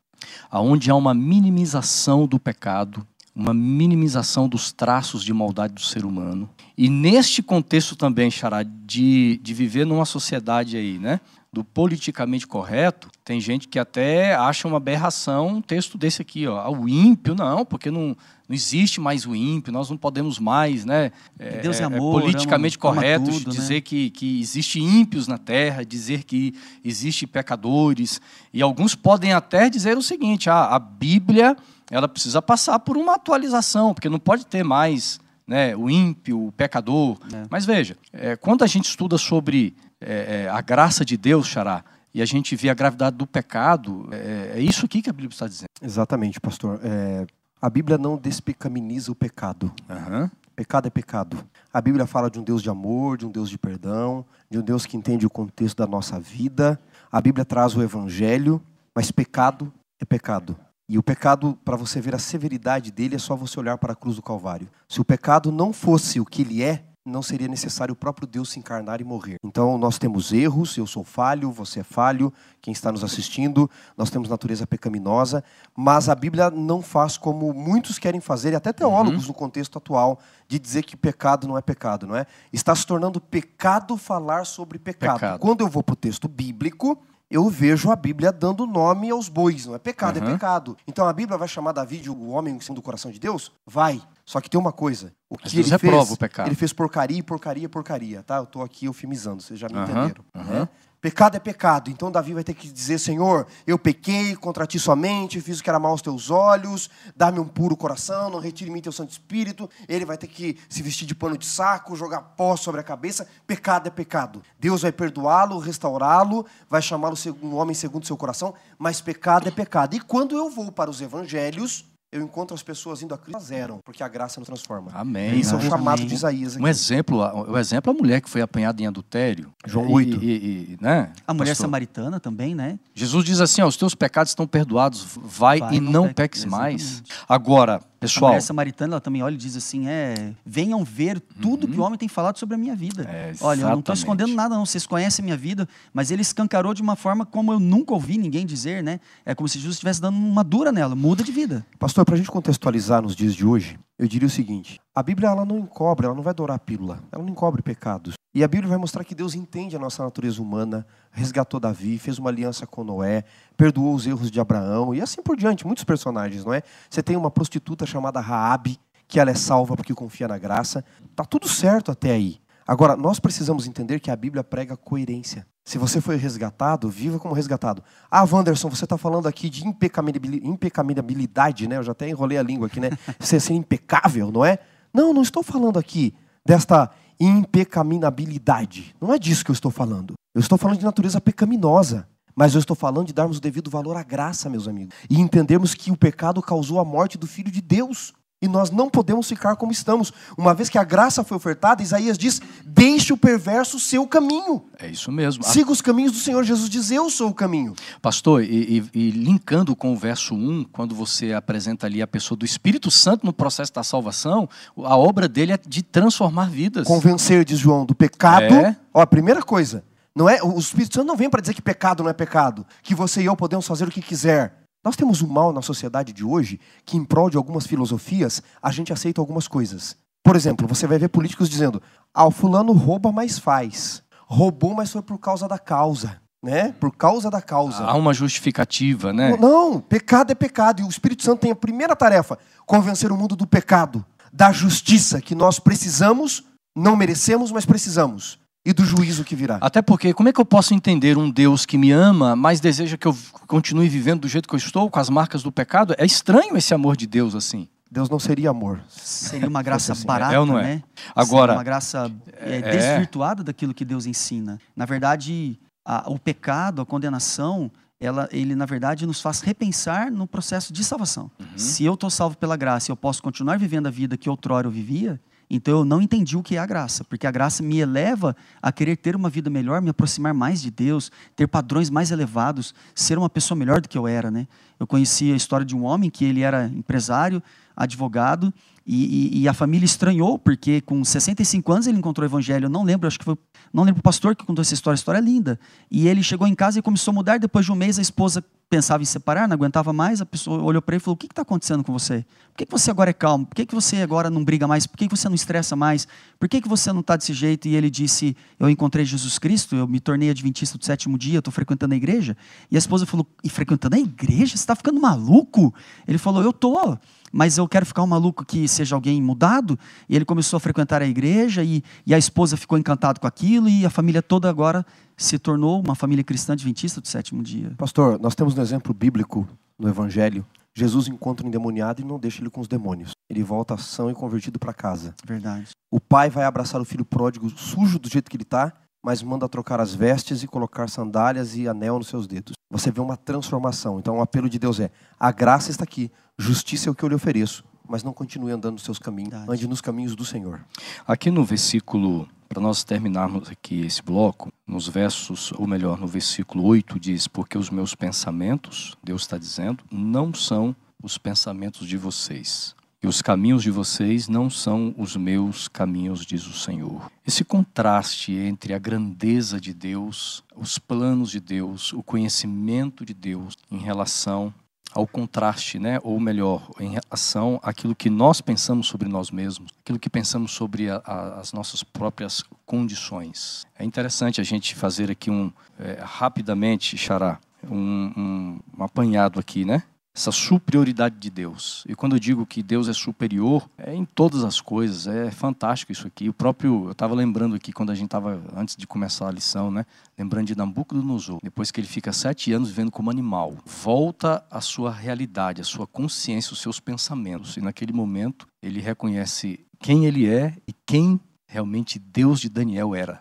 aonde há uma minimização do pecado, uma minimização dos traços de maldade do ser humano. E neste contexto também, Xará, de, de viver numa sociedade aí, né? Do politicamente correto, tem gente que até acha uma aberração um texto desse aqui, ó. Ah, O ímpio, não, porque não, não existe mais o ímpio, nós não podemos mais, né? É, Deus é é amor, politicamente ama- ama correto tudo, né? dizer que, que existe ímpios na terra, dizer que existe pecadores. E alguns podem até dizer o seguinte: ah, a Bíblia ela precisa passar por uma atualização, porque não pode ter mais né, o ímpio, o pecador. É. Mas veja, é, quando a gente estuda sobre é, é, a graça de Deus, Xará, e a gente vê a gravidade do pecado, é, é isso aqui que a Bíblia está dizendo. Exatamente, pastor. É, a Bíblia não despecaminiza o pecado. Aham. Pecado é pecado. A Bíblia fala de um Deus de amor, de um Deus de perdão, de um Deus que entende o contexto da nossa vida. A Bíblia traz o evangelho, mas pecado é pecado. E o pecado, para você ver a severidade dele, é só você olhar para a cruz do Calvário. Se o pecado não fosse o que ele é, não seria necessário o próprio Deus se encarnar e morrer. Então, nós temos erros, eu sou falho, você é falho, quem está nos assistindo, nós temos natureza pecaminosa, mas a Bíblia não faz como muitos querem fazer, e até teólogos no contexto atual, de dizer que pecado não é pecado, não é? Está se tornando pecado falar sobre pecado. Pecado. Quando eu vou para o texto bíblico, eu vejo a Bíblia dando nome aos bois, não é pecado, é Aham. pecado. Então a Bíblia vai chamar Davi de o homem segundo o coração de Deus? Vai. Só que tem uma coisa. O que ele fez, o pecado. ele fez porcaria, porcaria, porcaria, tá? Eu estou aqui eufemizando, vocês já me Aham, entenderam. aham. né? Pecado é pecado. Então Davi vai ter que dizer, Senhor, eu pequei contra ti somente, fiz o que era mal aos teus olhos, dá-me um puro coração, não retire em mim teu Santo Espírito. Ele vai ter que se vestir de pano de saco, jogar pó sobre a cabeça. Pecado é pecado. Deus vai perdoá-lo, restaurá-lo, vai chamá-lo um homem segundo seu coração, mas pecado é pecado. E quando eu vou para os evangelhos, eu encontro as pessoas indo a Cristo zero, porque a graça nos transforma. Amém. Esse é o Amém. chamado de Isaías. Um aqui. exemplo, o exemplo é a mulher que foi apanhada em adultério. João E- 8. E, e- né, A mulher pastor? samaritana também, né? Jesus diz assim: ó, os teus pecados estão perdoados, vai, Vai, e não não peques. mais. Exatamente. Agora, A pessoal, mulher samaritana, ela também olha e diz assim: é, venham ver tudo que o homem tem falado sobre a minha vida. Uhum. É, olha, eu não estou escondendo nada, não. Vocês conhecem a minha vida, mas ele escancarou de uma forma como eu nunca ouvi ninguém dizer, né? É como se Jesus estivesse dando uma dura nela, muda de vida. Pastor, para a gente contextualizar nos dias de hoje, eu diria o seguinte: a Bíblia ela não encobre, ela não vai dourar a pílula, ela não encobre pecados. E a Bíblia vai mostrar que Deus entende a nossa natureza humana, resgatou Davi, fez uma aliança com Noé, perdoou os erros de Abraão e assim por diante, muitos personagens, não é? Você tem uma prostituta chamada Raabe, que ela é salva porque confia na graça. Tá tudo certo até aí. Agora, nós precisamos entender que a Bíblia prega coerência. Se você foi resgatado, viva como resgatado. Ah, Wanderson, você está falando aqui de impecabilidade, impecabilidade, né? Eu já até enrolei a língua aqui, né? *laughs* Você ser impecável, não é? Não, não estou falando aqui desta impecaminabilidade. Não é disso que eu estou falando. Eu estou falando de natureza pecaminosa. Mas eu estou falando de darmos o devido valor à graça, meus amigos. E entendermos que o pecado causou a morte do Filho de Deus. E nós não podemos ficar como estamos. Uma vez que a graça foi ofertada, Isaías diz: Deixe o perverso o seu caminho. é isso mesmo. Siga os caminhos do Senhor. Jesus diz: Eu sou o caminho. Pastor, e, e- e linkando com o verso 1, quando você apresenta ali a pessoa do Espírito Santo no processo da salvação, a obra dele é de transformar vidas. Convencer, diz João, do pecado. É. Ó, a primeira coisa. Não é, o Espírito Santo não vem para dizer que pecado não é pecado, que você e eu podemos fazer o que quiser. Nós temos um mal na sociedade de hoje que, em prol de algumas filosofias, a gente aceita algumas coisas. Por exemplo, você vai ver políticos dizendo: ah, o fulano rouba, mas faz. Roubou, mas foi por causa da causa. Né? Por causa da causa. Há uma justificativa, né? Não, pecado é pecado. E o Espírito Santo tem a primeira tarefa: convencer o mundo do pecado, da justiça que nós precisamos, não merecemos, mas precisamos. E do juízo que virá. Até porque, como é que eu posso entender um Deus que me ama, mas deseja que eu continue vivendo do jeito que eu estou, com as marcas do pecado? É estranho esse amor de Deus assim. Deus não seria amor. Seria uma *laughs* graça assim. barata, é ou não é? né? Agora, seria uma graça é, é, desvirtuada daquilo que Deus ensina. Na verdade, a, o pecado, a condenação, ela, ele na verdade nos faz repensar no processo de salvação. Uhum. Se eu estou salvo pela graça e eu posso continuar vivendo a vida que outrora eu vivia, então eu não entendi o que é a graça, porque a graça me eleva a querer ter uma vida melhor, me aproximar mais de Deus, ter padrões mais elevados, ser uma pessoa melhor do que eu era, né? Eu conheci a história de um homem que ele era empresário, advogado, e, e, e, a família estranhou, porque com 65 anos ele encontrou o evangelho. Eu não lembro, acho que foi. Não lembro o pastor que contou essa história, a história é linda. E ele chegou em casa e começou a mudar. Depois de um mês, a esposa pensava em separar, não aguentava mais. A pessoa olhou para ele e falou: O que está acontecendo com você? Por que, que você agora é calmo? Por que, que você agora não briga mais? Por que, que você não estressa mais? Por que, que você não está desse jeito? E ele disse: Eu encontrei Jesus Cristo, eu me tornei adventista do sétimo dia, estou frequentando a igreja. E a esposa falou: E frequentando a igreja? Você está ficando maluco? Ele falou: Eu estou mas eu quero ficar um maluco que seja alguém mudado. E ele começou a frequentar a igreja e, e a esposa ficou encantada com aquilo e a família toda agora se tornou uma família cristã adventista do sétimo dia. Pastor, nós temos um exemplo bíblico no Evangelho. Jesus encontra um endemoniado e não deixa ele com os demônios. Ele volta são e convertido para casa. Verdade. O pai vai abraçar o filho pródigo sujo do jeito que ele está, mas manda trocar as vestes e colocar sandálias e anel nos seus dedos. Você vê uma transformação. Então o apelo de Deus é: a graça está aqui, justiça é o que eu lhe ofereço, mas não continue andando nos seus caminhos, Verdade. ande nos caminhos do Senhor. Aqui no versículo, para nós terminarmos aqui esse bloco, nos versos, ou melhor, no versículo 8 diz: Porque os meus pensamentos, Deus está dizendo, não são os pensamentos de vocês. E os caminhos de vocês não são os meus caminhos, diz o Senhor. Esse contraste entre a grandeza de Deus, os planos de Deus, o conhecimento de Deus em relação ao contraste, né? ou melhor, em relação àquilo que nós pensamos sobre nós mesmos, aquilo que pensamos sobre a, a, as nossas próprias condições. É interessante a gente fazer aqui um, é, rapidamente, Xará, um, um, um apanhado aqui, né? Essa superioridade de Deus. E quando eu digo que Deus é superior, é em todas as coisas, é fantástico isso aqui. O próprio, eu estava lembrando aqui quando a gente estava, antes de começar a lição, né? Lembrando de Nabucodonosor, depois que ele fica sete anos vivendo como animal, volta à sua realidade, à sua consciência, os seus pensamentos. E naquele momento ele reconhece quem ele é e quem realmente Deus de Daniel era.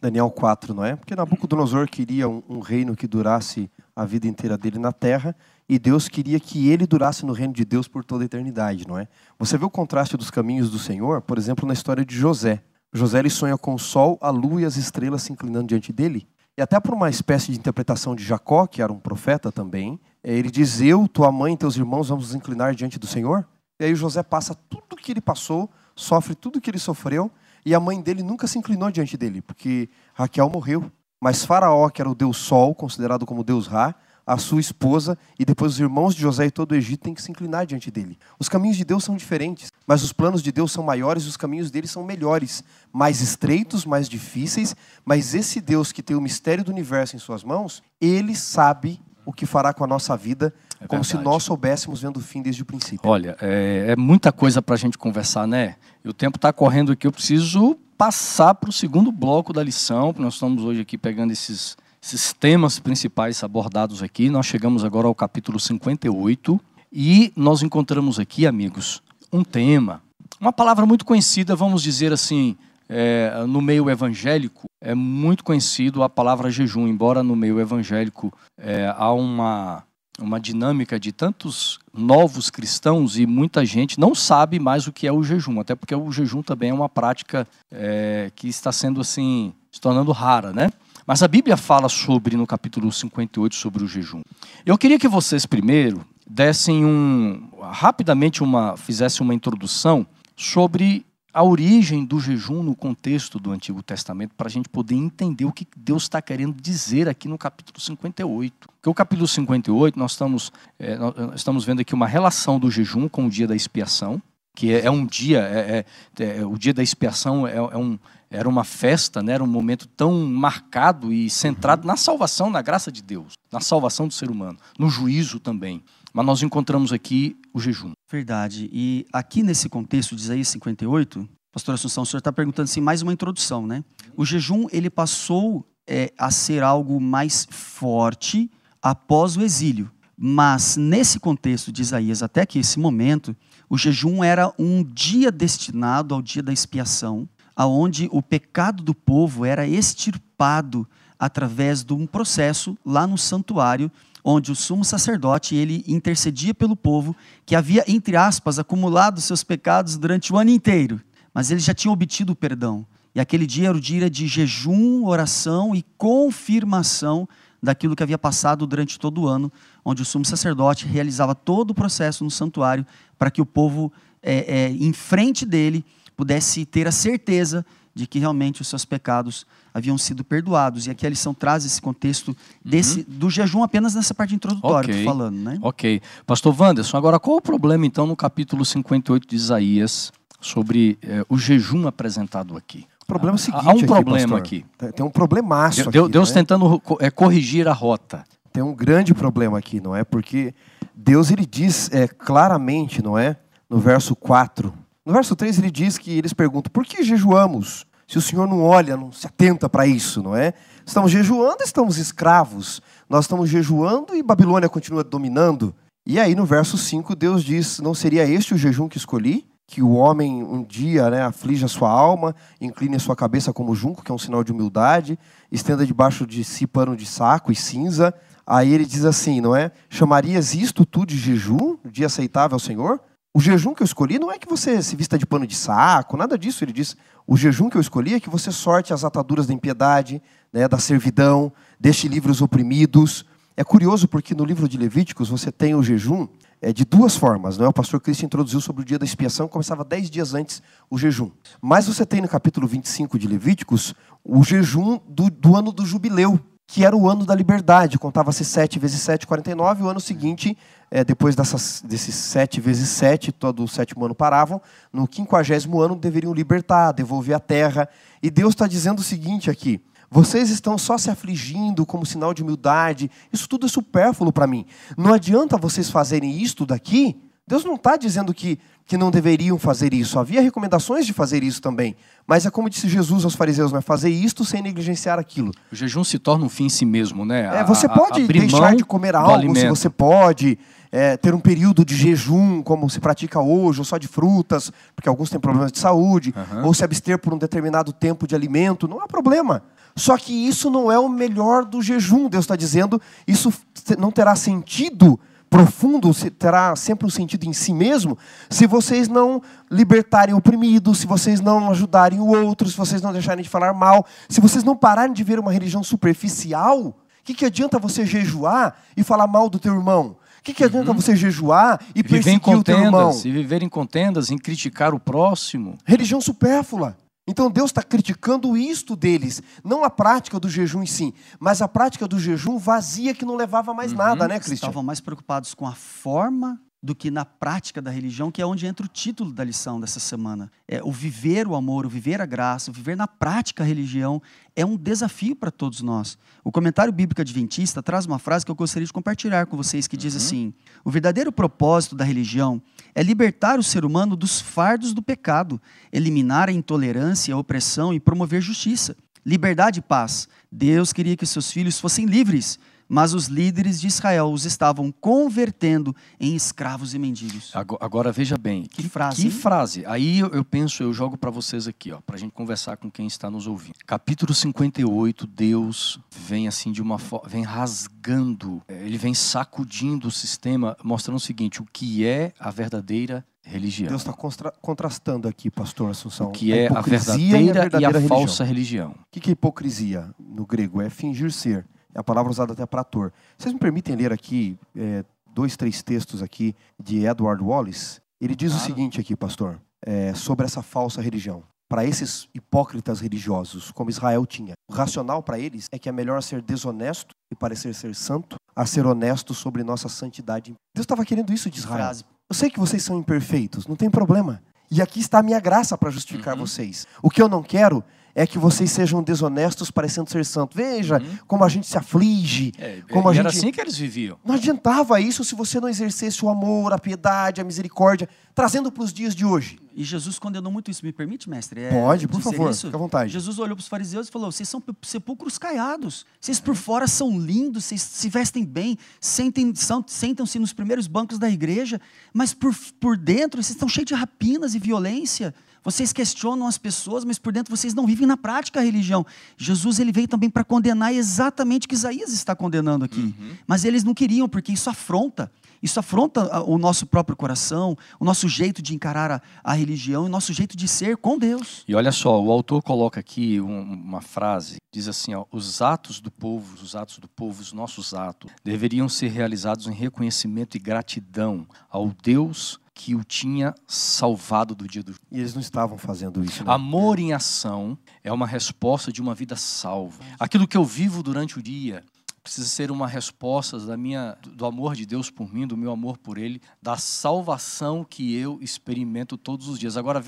Daniel 4, não é? Porque Nabucodonosor queria um, um reino que durasse a vida inteira dele na terra e Deus queria que ele durasse no reino de Deus por toda a eternidade, não é? Você vê o contraste dos caminhos do Senhor, por exemplo, na história de José. José ele sonha com o sol, a lua e as estrelas se inclinando diante dele. E até por uma espécie de interpretação de Jacó, que era um profeta também, é, ele diz: Eu, tua mãe e teus irmãos vamos nos inclinar diante do Senhor. E aí José passa tudo o que ele passou, sofre tudo o que ele sofreu, e a mãe dele nunca se inclinou diante dele, porque Raquel morreu. Mas Faraó, que era o deus Sol, considerado como deus Ra, a sua esposa e depois os irmãos de José e todo o Egito têm que se inclinar diante dele. Os caminhos de Deus são diferentes, mas os planos de Deus são maiores e os caminhos dele são melhores, mais estreitos, mais difíceis, mas esse Deus que tem o mistério do universo em suas mãos, ele sabe o que fará com a nossa vida, é como se nós soubéssemos vendo o fim desde o princípio. Olha, é, é muita coisa para a gente conversar, né? E o tempo está correndo aqui, eu preciso passar para o segundo bloco da lição, porque nós estamos hoje aqui pegando esses esses temas principais abordados aqui. Nós chegamos agora ao capítulo 58 e nós encontramos aqui, amigos, um tema, uma palavra muito conhecida, vamos dizer assim, é, no meio evangélico, é muito conhecido a palavra jejum, embora no meio evangélico é, há uma, uma dinâmica de tantos novos cristãos e muita gente não sabe mais o que é o jejum, até porque o jejum também é uma prática é, que está sendo assim, se tornando rara, né? Mas a Bíblia fala sobre, no capítulo 58, sobre o jejum. Eu queria que vocês primeiro dessem um, rapidamente uma, fizessem uma introdução sobre a origem do jejum no contexto do Antigo Testamento, para a gente poder entender o que Deus está querendo dizer aqui no capítulo 58. Porque o capítulo 58, nós estamos, é, nós estamos vendo aqui uma relação do jejum com o dia da expiação. que é, é um dia, é, é, é, o dia da expiação é, é um, era uma festa, né? era um momento tão marcado e centrado na salvação, na graça de Deus, na salvação do ser humano, no juízo também. Mas nós encontramos aqui o jejum. Verdade. E aqui nesse contexto de Isaías 58, pastor Assunção, o senhor está perguntando assim, mais uma introdução, né? O jejum, ele passou é, a ser algo mais forte após o exílio. Mas nesse contexto de Isaías, até que esse momento, o jejum era um dia destinado ao dia da expiação, aonde o pecado do povo era extirpado através de um processo lá no santuário, onde o sumo sacerdote ele intercedia pelo povo que havia entre aspas acumulado seus pecados durante o ano inteiro, mas ele já tinha obtido o perdão. E aquele dia era o dia de jejum, oração e confirmação daquilo que havia passado durante todo o ano, onde o sumo sacerdote realizava todo o processo no santuário para que o povo, é, é, em frente dele, pudesse ter a certeza de que realmente os seus pecados haviam sido perdoados. E aqui a lição traz esse contexto desse, uhum. do jejum apenas nessa parte introdutória okay. falando, né? Ok. Pastor Wanderson, agora qual o problema então no capítulo 58 de Isaías sobre eh, o jejum apresentado aqui? O problema é o seguinte Há um problema aqui. Tem um problemaço Deus, aqui. Deus né? tentando é, corrigir a rota. Tem um grande problema aqui, não é? Porque Deus ele diz é, claramente, não é? No verso 4. No verso 3 ele diz que eles perguntam: por que jejuamos? Se o Senhor não olha, não se atenta para isso, não é? Estamos jejuando, estamos escravos. Nós estamos jejuando e Babilônia continua dominando. E aí no verso 5 Deus diz: Não seria este o jejum que escolhi? que o homem um dia né, aflige a sua alma, incline a sua cabeça como junco, que é um sinal de humildade, estenda debaixo de si pano de saco e cinza. Aí ele diz assim, não é? Chamarias isto tu de jejum, dia aceitável ao Senhor? O jejum que eu escolhi não é que você se vista de pano de saco, nada disso. Ele diz: o jejum que eu escolhi é que você sorte as ataduras da impiedade, né, da servidão, deixe livre os oprimidos. É curioso porque no livro de Levíticos você tem o jejum é, de duas formas. Não é? O pastor Cristo introduziu sobre o dia da expiação, começava dez dias antes o jejum. Mas você tem no capítulo 25 de Levíticos o jejum do, do ano do jubileu, que era o ano da liberdade. Contava-se 7 vezes 7, 49. O ano seguinte, é, depois dessas, desses 7 vezes 7, todo o sétimo ano paravam. No quinquagésimo ano deveriam libertar, devolver a terra. E Deus está dizendo o seguinte aqui: vocês estão só se afligindo como sinal de humildade. Isso tudo é supérfluo para mim. Não adianta vocês fazerem isto daqui. Deus não está dizendo que, que não deveriam fazer isso. Havia recomendações de fazer isso também. Mas é como disse Jesus aos fariseus, né? fazer isto sem negligenciar aquilo. O jejum se torna um fim em si mesmo, né? É, você pode deixar de comer algo, se você pode é, ter um período de jejum, como se pratica hoje, ou só de frutas, porque alguns têm problemas de saúde, uhum. ou se abster por um determinado tempo de alimento, não há problema. Só que isso não é o melhor do jejum. Deus está dizendo, isso não terá sentido profundo, terá sempre um sentido em si mesmo, se vocês não libertarem o oprimido, se vocês não ajudarem o outro, se vocês não deixarem de falar mal, se vocês não pararem de ver uma religião superficial, o que, que adianta você jejuar e falar mal do teu irmão? O que, que adianta uhum. você jejuar e perseguir o teu irmão? E viver em contendas, em criticar o próximo. Religião supérflua. Então Deus está criticando isto deles, não a prática do jejum em si, mas a prática do jejum vazia que não levava mais uhum. nada, né, Cristian? Estavam mais preocupados com a forma do que na prática da religião, que é onde entra o título da lição dessa semana. É o viver o amor, o viver a graça, o viver na prática a religião é um desafio para todos nós. O comentário bíblico adventista traz uma frase que eu gostaria de compartilhar com vocês que diz uhum. assim: "O verdadeiro propósito da religião é libertar o ser humano dos fardos do pecado, eliminar a intolerância, a opressão e promover justiça, liberdade e paz. Deus queria que seus filhos fossem livres." Mas os líderes de Israel os estavam convertendo em escravos e mendigos. Agora, agora veja bem, que, que frase. Que frase. Aí eu, eu penso, eu jogo para vocês aqui, ó, para a gente conversar com quem está nos ouvindo. Capítulo 58, Deus vem assim de uma forma, vem rasgando, é, ele vem sacudindo o sistema, mostrando o seguinte: o que é a verdadeira religião. Deus está contrastando aqui, pastor Assunção. O que é a, a verdadeira e a, verdadeira e a religião. falsa religião. O que é hipocrisia no grego? É fingir ser. É a palavra usada até para ator. Vocês me permitem ler aqui é, dois, três textos aqui de Edward Wallace? Ele diz claro. o seguinte aqui, pastor, é, sobre essa falsa religião. Para esses hipócritas religiosos, como Israel tinha, o racional para eles é que é melhor ser desonesto e parecer ser santo, a ser honesto sobre nossa santidade. Deus estava querendo isso de Israel. Eu sei que vocês são imperfeitos, não tem problema. E aqui está a minha graça para justificar uhum. vocês. O que eu não quero é que vocês sejam desonestos parecendo ser santo. Veja uhum. como a gente se aflige. É, como a era gente... assim que eles viviam. Não adiantava isso se você não exercesse o amor, a piedade, a misericórdia, trazendo para os dias de hoje. E Jesus condenou muito isso. Me permite, mestre? É, Pode, por favor, isso? fica à vontade. Jesus olhou para os fariseus e falou: vocês são sepulcros caiados. Vocês por fora são lindos, vocês se vestem bem, sentam-se nos primeiros bancos da igreja, mas por, por dentro vocês estão cheios de rapinas e violência. Vocês questionam as pessoas, mas por dentro vocês não vivem na prática a religião. Jesus ele veio também para condenar exatamente o que Isaías está condenando aqui. Uhum. Mas eles não queriam, porque isso afronta. Isso afronta o nosso próprio coração, o nosso jeito de encarar a, a religião, o nosso jeito de ser com Deus. E olha só, o autor coloca aqui um, uma frase, diz assim: ó, os atos do povo, os atos do povo, os nossos atos, deveriam ser realizados em reconhecimento e gratidão ao Deus que o tinha salvado do dia do E eles não estavam fazendo isso. Né? Amor em ação é uma resposta de uma vida salva. Aquilo que eu vivo durante o dia precisa ser uma resposta da minha do amor de Deus por mim, do meu amor por ele, da salvação que eu experimento todos os dias. Agora,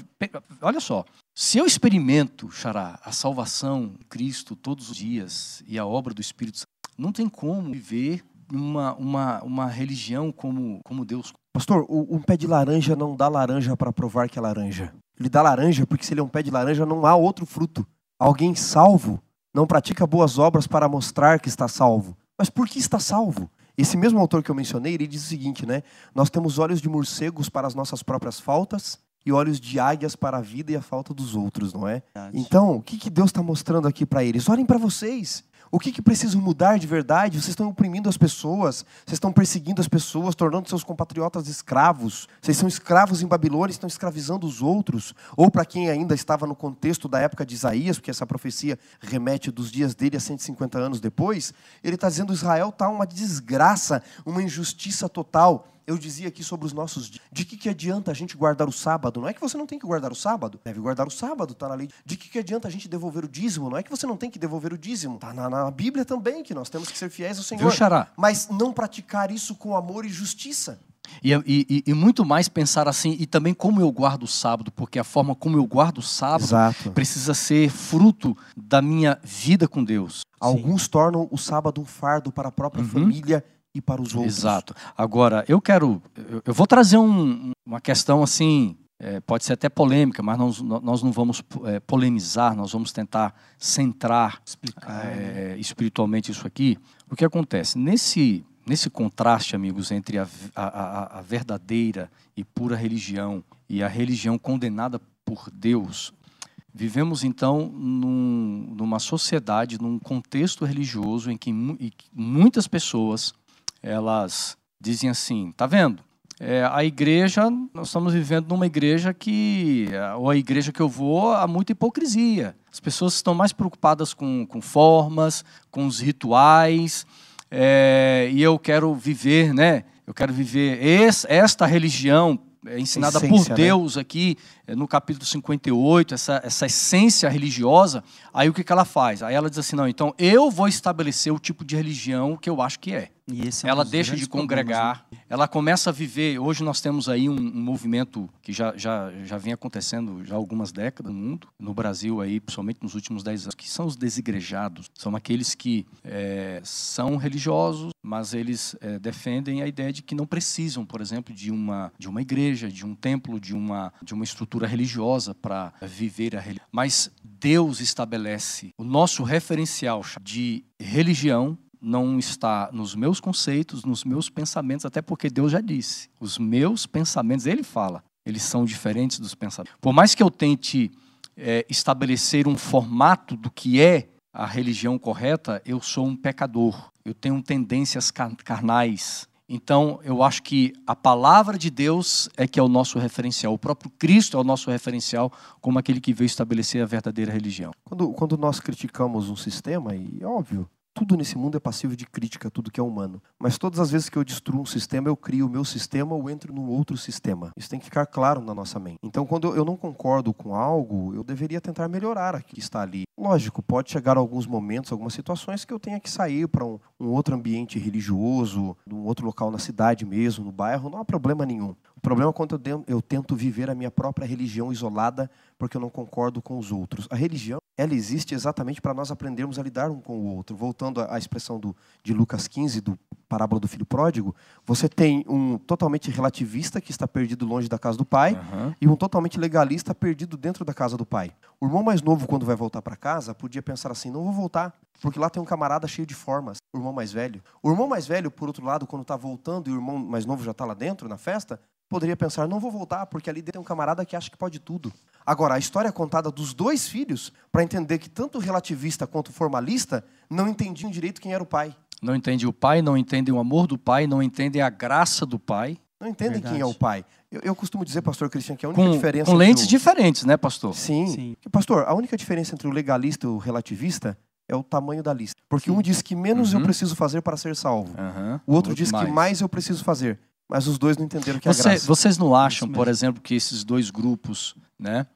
olha só, se eu experimento, Xará, a salvação em Cristo todos os dias e a obra do Espírito Santo, não tem como viver uma, uma, uma religião como, como Deus Pastor, um pé de laranja não dá laranja para provar que é laranja. Ele dá laranja porque se ele é um pé de laranja não há outro fruto. Alguém salvo não pratica boas obras para mostrar que está salvo. Mas por que está salvo? Esse mesmo autor que eu mencionei, ele diz o seguinte, né? Nós temos olhos de morcegos para as nossas próprias faltas e olhos de águias para a vida e a falta dos outros, não é? Então, o que, que Deus está mostrando aqui para eles? Olhem para vocês. O que, que precisa mudar de verdade? Vocês estão oprimindo as pessoas, vocês estão perseguindo as pessoas, tornando seus compatriotas escravos. Vocês são escravos em Babilônia, estão escravizando os outros. Ou para quem ainda estava no contexto da época de Isaías, porque essa profecia remete dos dias dele a 150 anos depois, ele está dizendo: Israel está uma desgraça, uma injustiça total eu dizia aqui sobre os nossos dias. De que, que adianta a gente guardar o sábado? Não é que você não tem que guardar o sábado. Deve guardar o sábado, está na lei. De que, que adianta a gente devolver o dízimo? Não é que você não tem que devolver o dízimo. Está na, na, Bíblia também, que nós temos que ser fiéis ao Senhor. Viu, Xará? Mas não praticar isso com amor e justiça. E, e, e, muito mais pensar assim, e também como eu guardo o sábado, porque a forma como eu guardo o sábado Exato. precisa ser fruto da minha vida com Deus. Alguns Sim. tornam o sábado um fardo para a própria uhum. família e para os outros. Exato. Agora, eu quero. Eu vou trazer um, uma questão assim. É, pode ser até polêmica, mas nós, nós não vamos é, polemizar, nós vamos tentar centrar Explicar, é, espiritualmente isso aqui. O que acontece? Nesse, nesse contraste, amigos, entre a, a, a verdadeira e pura religião e a religião condenada por Deus, Vivemos então num, numa sociedade, num contexto religioso em que, em que muitas pessoas elas dizem assim, tá vendo? É, a igreja, nós estamos vivendo numa igreja que, ou a igreja que eu vou, há muita hipocrisia. As pessoas estão mais preocupadas com, com formas, com os rituais, é, e eu quero viver, né? Eu quero viver esse, esta religião é ensinada essência, por né? Deus né? aqui é, no capítulo 58, essa, essa essência religiosa, aí o que, que ela faz? Aí ela diz assim: não, então eu vou estabelecer o tipo de religião que eu acho que é. É ela deixa de congregar, né? ela começa a viver. Hoje nós temos aí um, um, movimento que já, já, já vem acontecendo já há algumas décadas no mundo, no Brasil aí, principalmente nos últimos 10 anos, que são os desigrejados. São aqueles que é, são religiosos, mas eles é, defendem a ideia de que não precisam, por exemplo, de uma, de uma igreja, de um templo, de uma, de uma estrutura religiosa para viver a religião. Mas Deus estabelece o nosso referencial de religião não está nos meus conceitos, nos meus pensamentos, até porque Deus já disse. Os meus pensamentos, Ele fala, eles são diferentes dos pensamentos. Por mais que eu tente é, estabelecer um formato do que é a religião correta, eu sou um pecador. Eu tenho tendências carnais. Então, eu acho que a palavra de Deus é que é o nosso referencial. O próprio Cristo é o nosso referencial como aquele que veio estabelecer a verdadeira religião. Quando, quando nós criticamos um sistema, e é óbvio, tudo nesse mundo é passível de crítica, tudo que é humano. Mas todas as vezes que eu destruo um sistema, eu crio o meu sistema ou entro num outro sistema. Isso tem que ficar claro na nossa mente. Então, quando eu não concordo com algo, eu deveria tentar melhorar aquilo que está ali. Lógico, pode chegar alguns momentos, algumas situações que eu tenha que sair para um, um, outro ambiente religioso, num outro local na cidade mesmo, no bairro, não há problema nenhum. O problema é quando eu, tento viver a minha própria religião isolada porque eu não concordo com os outros. A religião, ela existe exatamente para nós aprendermos a lidar um com o outro. Voltando à expressão do, de Lucas 15, do parábola do filho pródigo, você tem um totalmente relativista que está perdido longe da casa do pai Aham. e um totalmente legalista perdido dentro da casa do pai. O irmão mais novo, quando vai voltar para casa, podia pensar assim: não vou voltar, porque lá tem um camarada cheio de formas. O irmão mais velho. O irmão mais velho, por outro lado, quando está voltando e o irmão mais novo já está lá dentro, na festa, poderia pensar: não vou voltar, porque ali tem um camarada que acha que pode tudo. Agora, a história é contada dos dois filhos para entender que tanto o relativista quanto o formalista não entendiam direito quem era o pai. Não entende o pai, não entendem o amor do pai, não entendem a graça do pai. Não entendem Verdade. quem é o pai. Eu, eu costumo dizer, pastor Cristian, que a única Com, diferença. com lentes o- diferentes, né, pastor? Sim. Sim. Que, Pastor, a única diferença entre o legalista e o relativista é o tamanho da lista. Porque um diz que menos eu Uhum. preciso fazer para ser salvo. Aham. O outro diz que mais eu preciso fazer. Mas os dois não entenderam que é Você- graça. vocês não acham, por exemplo, que esses dois grupos, né,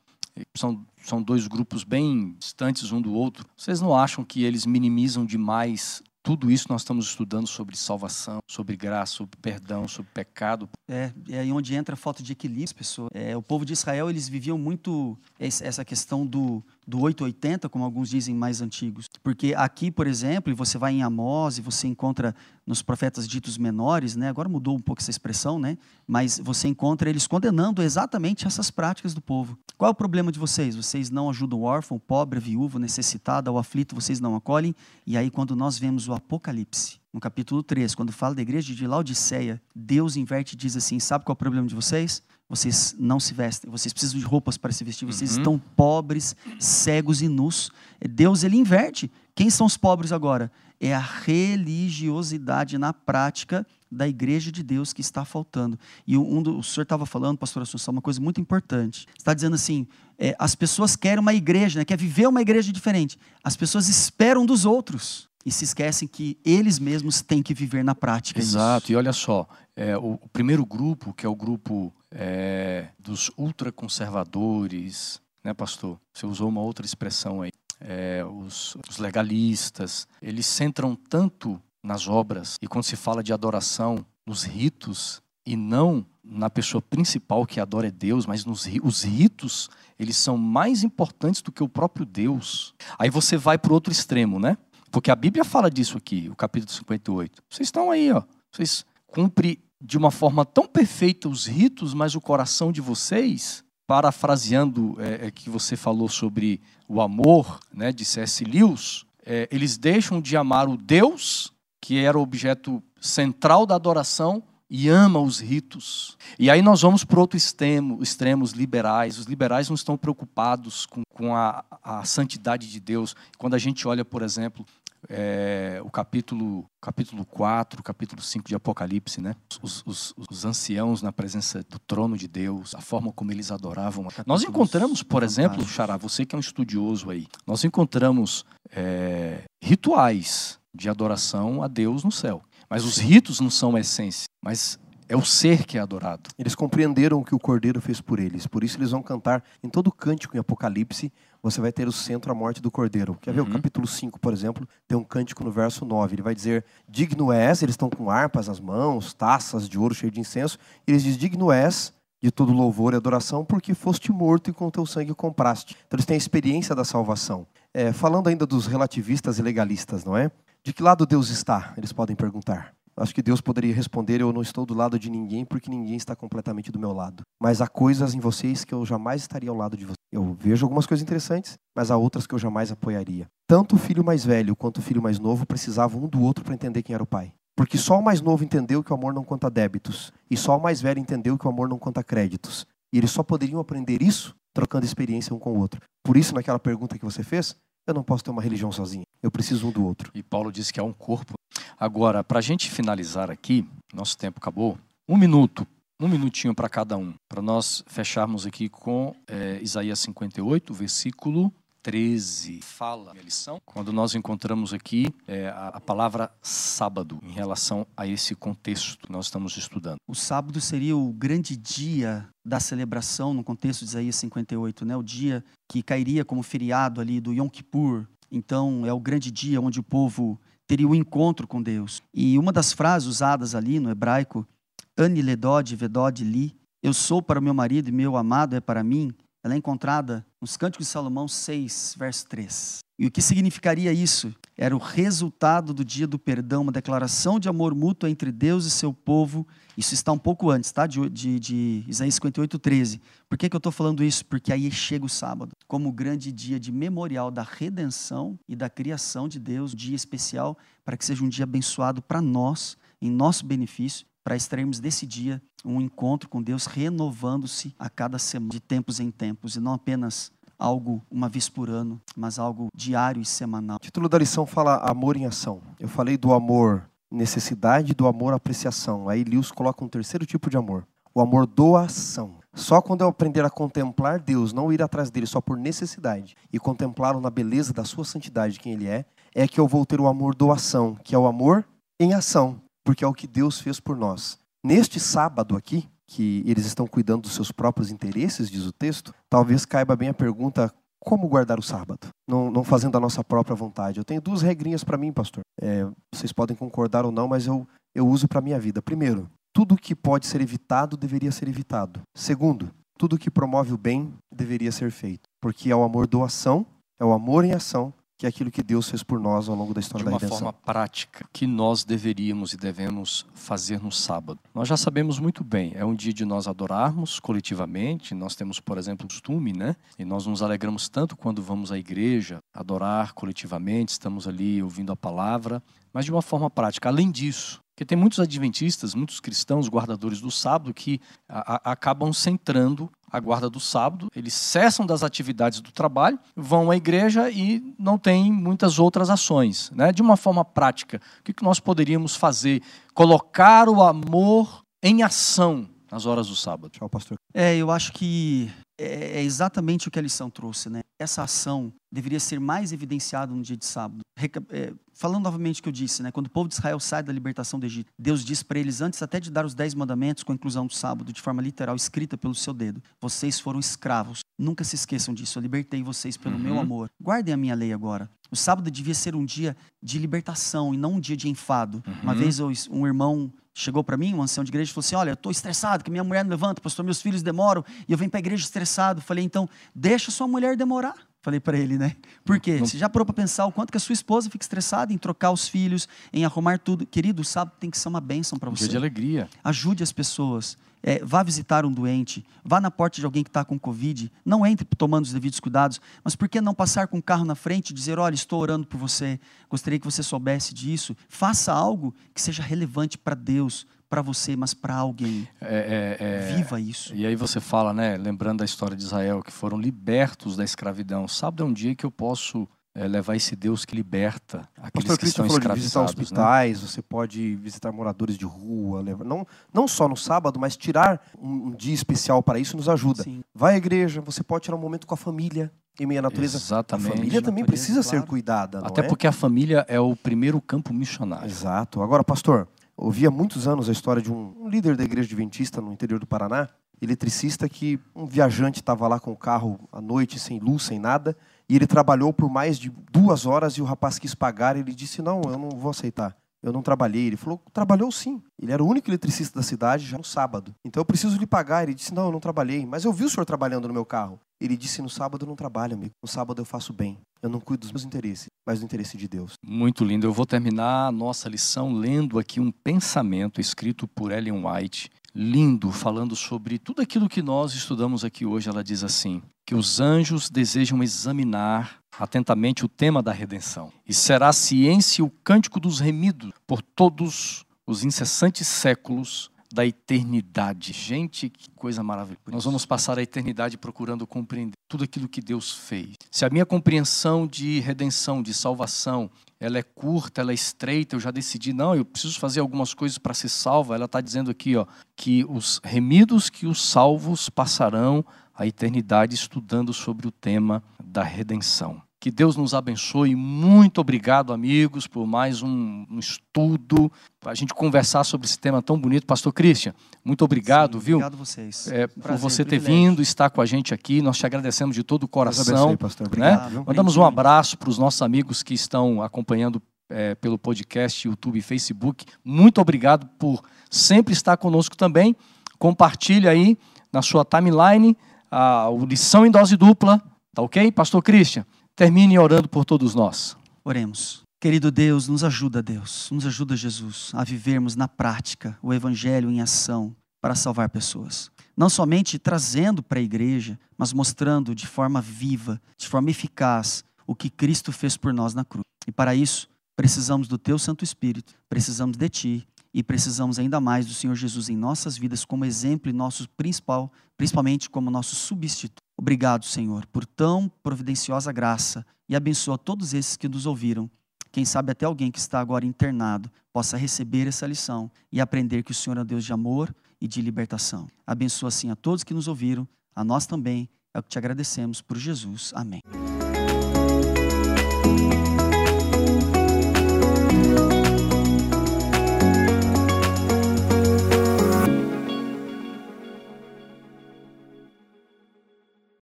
são, são dois grupos bem distantes um do outro? Vocês não acham que eles minimizam demais tudo isso que nós estamos estudando sobre salvação, sobre graça, sobre perdão, sobre pecado? É, é aí onde entra a falta de equilíbrio, pessoas. É, o povo de Israel, eles viviam muito essa questão do, do 880, como alguns dizem mais antigos. Porque aqui, por exemplo, você vai em Amós e você encontra nos profetas ditos menores, né? Agora mudou um pouco essa expressão, né? Mas você encontra eles condenando exatamente essas práticas do povo. Qual é o problema de vocês? Vocês não ajudam o órfão, o pobre, a viúva, o necessitado, ao aflito, vocês não acolhem. E aí, quando nós vemos o Apocalipse, no capítulo 3, quando fala da igreja de Laodiceia, Deus inverte e diz assim: sabe qual é o problema de vocês? Vocês não se vestem, vocês precisam de roupas para se vestir, vocês Uhum. estão pobres, cegos e nus. Deus ele inverte. Quem são os pobres agora? É a religiosidade na prática da igreja de Deus que está faltando. E um do, o senhor estava falando, pastor Assunção, uma coisa muito importante. Está dizendo assim: é, as pessoas querem uma igreja, né, quer viver uma igreja diferente. As pessoas esperam dos outros e se esquecem que eles mesmos têm que viver na prática. isso. Exato, e olha só, é, o, o primeiro grupo, que é o grupo é, dos ultraconservadores, né, pastor? Você usou uma outra expressão aí. É, os, os legalistas, eles centram tanto nas obras e quando se fala de adoração, nos ritos e não na pessoa principal que adora é Deus, mas nos os ritos, eles são mais importantes do que o próprio Deus. Aí você vai para o outro extremo, né? Porque a Bíblia fala disso aqui, o capítulo 58. Vocês estão aí, ó. Vocês cumprem de uma forma tão perfeita os ritos, mas o coração de vocês, parafraseando é, é, que você falou sobre o amor, né, de C.S. Lewis, é, eles deixam de amar o Deus, que era o objeto central da adoração, e ama os ritos. E aí nós vamos para outro extremo, extremos liberais. Os liberais não estão preocupados com, com a, a santidade de Deus. Quando a gente olha, por exemplo, é, o capítulo, capítulo 4, capítulo 5 de Apocalipse, né? Os, os, os anciãos na presença do trono de Deus, a forma como eles adoravam. Nós encontramos, por exemplo, Xará, você que é um estudioso aí, nós encontramos é, rituais de adoração a Deus no céu. Mas os ritos não são a essência, mas é o ser que é adorado. Eles compreenderam o que o Cordeiro fez por eles. Por isso eles vão cantar em todo cântico em Apocalipse, você vai ter o centro a morte do Cordeiro. Quer ver Uhum. o capítulo 5, por exemplo? Tem um cântico no verso 9. Ele vai dizer: Digno és, eles estão com harpas nas mãos, taças de ouro cheio de incenso. E eles dizem: Digno és de todo louvor e adoração, porque foste morto e com teu sangue compraste. Então eles têm a experiência da salvação. É, falando ainda dos relativistas e legalistas, não é? De que lado Deus está? Eles podem perguntar. Acho que Deus poderia responder: Eu não estou do lado de ninguém, porque ninguém está completamente do meu lado. Mas há coisas em vocês que eu jamais estaria ao lado de vocês. Eu vejo algumas coisas interessantes, mas há outras que eu jamais apoiaria. Tanto o filho mais velho quanto o filho mais novo precisavam um do outro para entender quem era o pai. Porque só o mais novo entendeu que o amor não conta débitos, e só o mais velho entendeu que o amor não conta créditos. E eles só poderiam aprender isso trocando experiência um com o outro. Por isso, naquela pergunta que você fez, eu não posso ter uma religião sozinho. Eu preciso um do outro. E Paulo diz que é um corpo. Agora, para a gente finalizar aqui, nosso tempo acabou. Um minuto, um minutinho para cada um, para nós fecharmos aqui com é, Isaías 58, versículo 13. Fala a lição quando nós encontramos aqui é, a, a palavra sábado em relação a esse contexto que nós estamos estudando. O sábado seria o grande dia da celebração, no contexto de Isaías 58, né? o dia que cairia como feriado ali do Yom Kippur. Então, é o grande dia onde o povo teria o encontro com Deus. E uma das frases usadas ali no hebraico, Ani ledod vedod li, eu sou para meu marido e meu amado é para mim, ela é encontrada nos Cânticos de Salomão 6, verso 3. E o que significaria isso? Era o resultado do dia do perdão, uma declaração de amor mútuo entre Deus e seu povo. Isso está um pouco antes, tá? De, de, de Isaías 58, 13. Por que, que eu estou falando isso? Porque aí chega o sábado, como o grande dia de memorial da redenção e da criação de Deus, um dia especial, para que seja um dia abençoado para nós, em nosso benefício, para extrairmos desse dia um encontro com Deus renovando-se a cada semana, de tempos em tempos, e não apenas algo uma vez por ano, mas algo diário e semanal. O título da lição fala amor em ação. Eu falei do amor necessidade do amor apreciação. Aí Lewis coloca um terceiro tipo de amor, o amor doação. Só quando eu aprender a contemplar Deus, não ir atrás dele só por necessidade e contemplá-lo na beleza da sua santidade, quem ele é, é que eu vou ter o amor doação, que é o amor em ação, porque é o que Deus fez por nós. Neste sábado aqui, que eles estão cuidando dos seus próprios interesses, diz o texto, talvez caiba bem a pergunta: como guardar o sábado? Não, não fazendo a nossa própria vontade. Eu tenho duas regrinhas para mim, pastor. É, vocês podem concordar ou não, mas eu, eu uso para minha vida. Primeiro, tudo que pode ser evitado deveria ser evitado. Segundo, tudo que promove o bem deveria ser feito. Porque é o amor doação, é o amor em ação que é aquilo que Deus fez por nós ao longo da história da redenção. De uma forma prática, que nós deveríamos e devemos fazer no sábado. Nós já sabemos muito bem, é um dia de nós adorarmos coletivamente, nós temos, por exemplo, o costume, né? E nós nos alegramos tanto quando vamos à igreja, adorar coletivamente, estamos ali ouvindo a palavra, mas de uma forma prática. Além disso, porque tem muitos adventistas, muitos cristãos guardadores do sábado que a, a, acabam centrando a guarda do sábado, eles cessam das atividades do trabalho, vão à igreja e não têm muitas outras ações. Né? De uma forma prática, o que nós poderíamos fazer? Colocar o amor em ação nas horas do sábado. Tchau, pastor. É, eu acho que é, é exatamente o que a lição trouxe, né? Essa ação deveria ser mais evidenciada no dia de sábado. Reca é, falando novamente o que eu disse, né? Quando o povo de Israel sai da libertação do Egito, Deus diz para eles, antes até de dar os dez mandamentos, com a inclusão do sábado, de forma literal, escrita pelo seu dedo: vocês foram escravos. Nunca se esqueçam disso. Eu libertei vocês pelo uhum. meu amor. Guardem a minha lei agora. O sábado devia ser um dia de libertação e não um dia de enfado. Uhum. Uma vez um irmão chegou para mim, um ancião de igreja, e falou assim: Olha, eu estou estressado, que minha mulher não levanta, pastor, meus filhos demoram, e eu venho para a igreja estressado. Falei, então, deixa sua mulher demorar. Falei para ele, né? Por quê? Não... Você já parou para pensar o quanto que a sua esposa fica estressada em trocar os filhos, em arrumar tudo? Querido, o sábado tem que ser uma bênção para você. Dia de alegria. Ajude as pessoas. É, vá visitar um doente, vá na porta de alguém que está com Covid, não entre tomando os devidos cuidados, mas por que não passar com o carro na frente e dizer: Olha, estou orando por você, gostaria que você soubesse disso. Faça algo que seja relevante para Deus, para você, mas para alguém. É, é, é, Viva isso. E aí você fala, né, lembrando da história de Israel, que foram libertos da escravidão. Sábado é um dia que eu posso é, levar esse Deus que liberta aqueles Pastor que estão escravizados. De visitar né? hospitais, né? você pode visitar moradores de rua, levar, não, não só no sábado, mas tirar um, um dia especial para isso nos ajuda. Sim. Vai à igreja, você pode tirar um momento com a família, em meia natureza. Exatamente. A família também natureza, precisa claro. ser cuidada. Até é? porque a família é o primeiro campo missionário. Exato. Agora, pastor, ouvi há muitos anos a história de um, um líder da igreja adventista no interior do Paraná, eletricista, que um viajante estava lá com o carro à noite, sem luz, sem nada, e ele trabalhou por mais de duas horas e o rapaz quis pagar. Ele disse: Não, eu não vou aceitar. Eu não trabalhei. Ele falou: Trabalhou sim. Ele era o único eletricista da cidade já no sábado. Então eu preciso lhe pagar. Ele disse: Não, eu não trabalhei. Mas eu vi o senhor trabalhando no meu carro. Ele disse: No sábado eu não trabalho, amigo. No sábado eu faço bem. Eu não cuido dos meus interesses, mas do interesse de Deus. Muito lindo. Eu vou terminar a nossa lição lendo aqui um pensamento escrito por Ellen White. Lindo, falando sobre tudo aquilo que nós estudamos aqui hoje. Ela diz assim: que os anjos desejam examinar atentamente o tema da redenção. E será a ciência o cântico dos remidos por todos os incessantes séculos da eternidade. Gente, que coisa maravilhosa. Nós vamos passar a eternidade procurando compreender tudo aquilo que Deus fez. Se a minha compreensão de redenção, de salvação, ela é curta, ela é estreita, eu já decidi, não, eu preciso fazer algumas coisas para ser salva. Ela está dizendo aqui, ó, que os remidos que os salvos passarão a eternidade estudando sobre o tema da redenção. Que Deus nos abençoe. Muito obrigado, amigos, por mais um, um estudo, para a gente conversar sobre esse tema tão bonito. Pastor Christian, muito obrigado, Sim, viu? Obrigado a vocês. É, Prazer, por você ter privilégio. vindo, estar com a gente aqui. Nós te agradecemos de todo o coração. Abençoe, pastor. Né? Obrigado, né? Mandamos um abraço para os nossos amigos que estão acompanhando é, pelo podcast, YouTube e Facebook. Muito obrigado por sempre estar conosco também. Compartilhe aí na sua timeline a lição em dose dupla, tá ok? Pastor Christian, termine orando por todos nós. Oremos. Querido Deus, nos ajuda, Deus, nos ajuda, Jesus, a vivermos na prática o Evangelho em ação para salvar pessoas. Não somente trazendo para a igreja, mas mostrando de forma viva, de forma eficaz, o que Cristo fez por nós na cruz. E para isso, precisamos do Teu Santo Espírito, precisamos de Ti e precisamos ainda mais do Senhor Jesus em nossas vidas como exemplo e nosso principal, principalmente como nosso substituto. Obrigado, Senhor, por tão providenciosa graça e abençoa todos esses que nos ouviram. Quem sabe até alguém que está agora internado possa receber essa lição e aprender que o Senhor é Deus de amor e de libertação. Abençoa assim a todos que nos ouviram, a nós também. É o que te agradecemos por Jesus. Amém.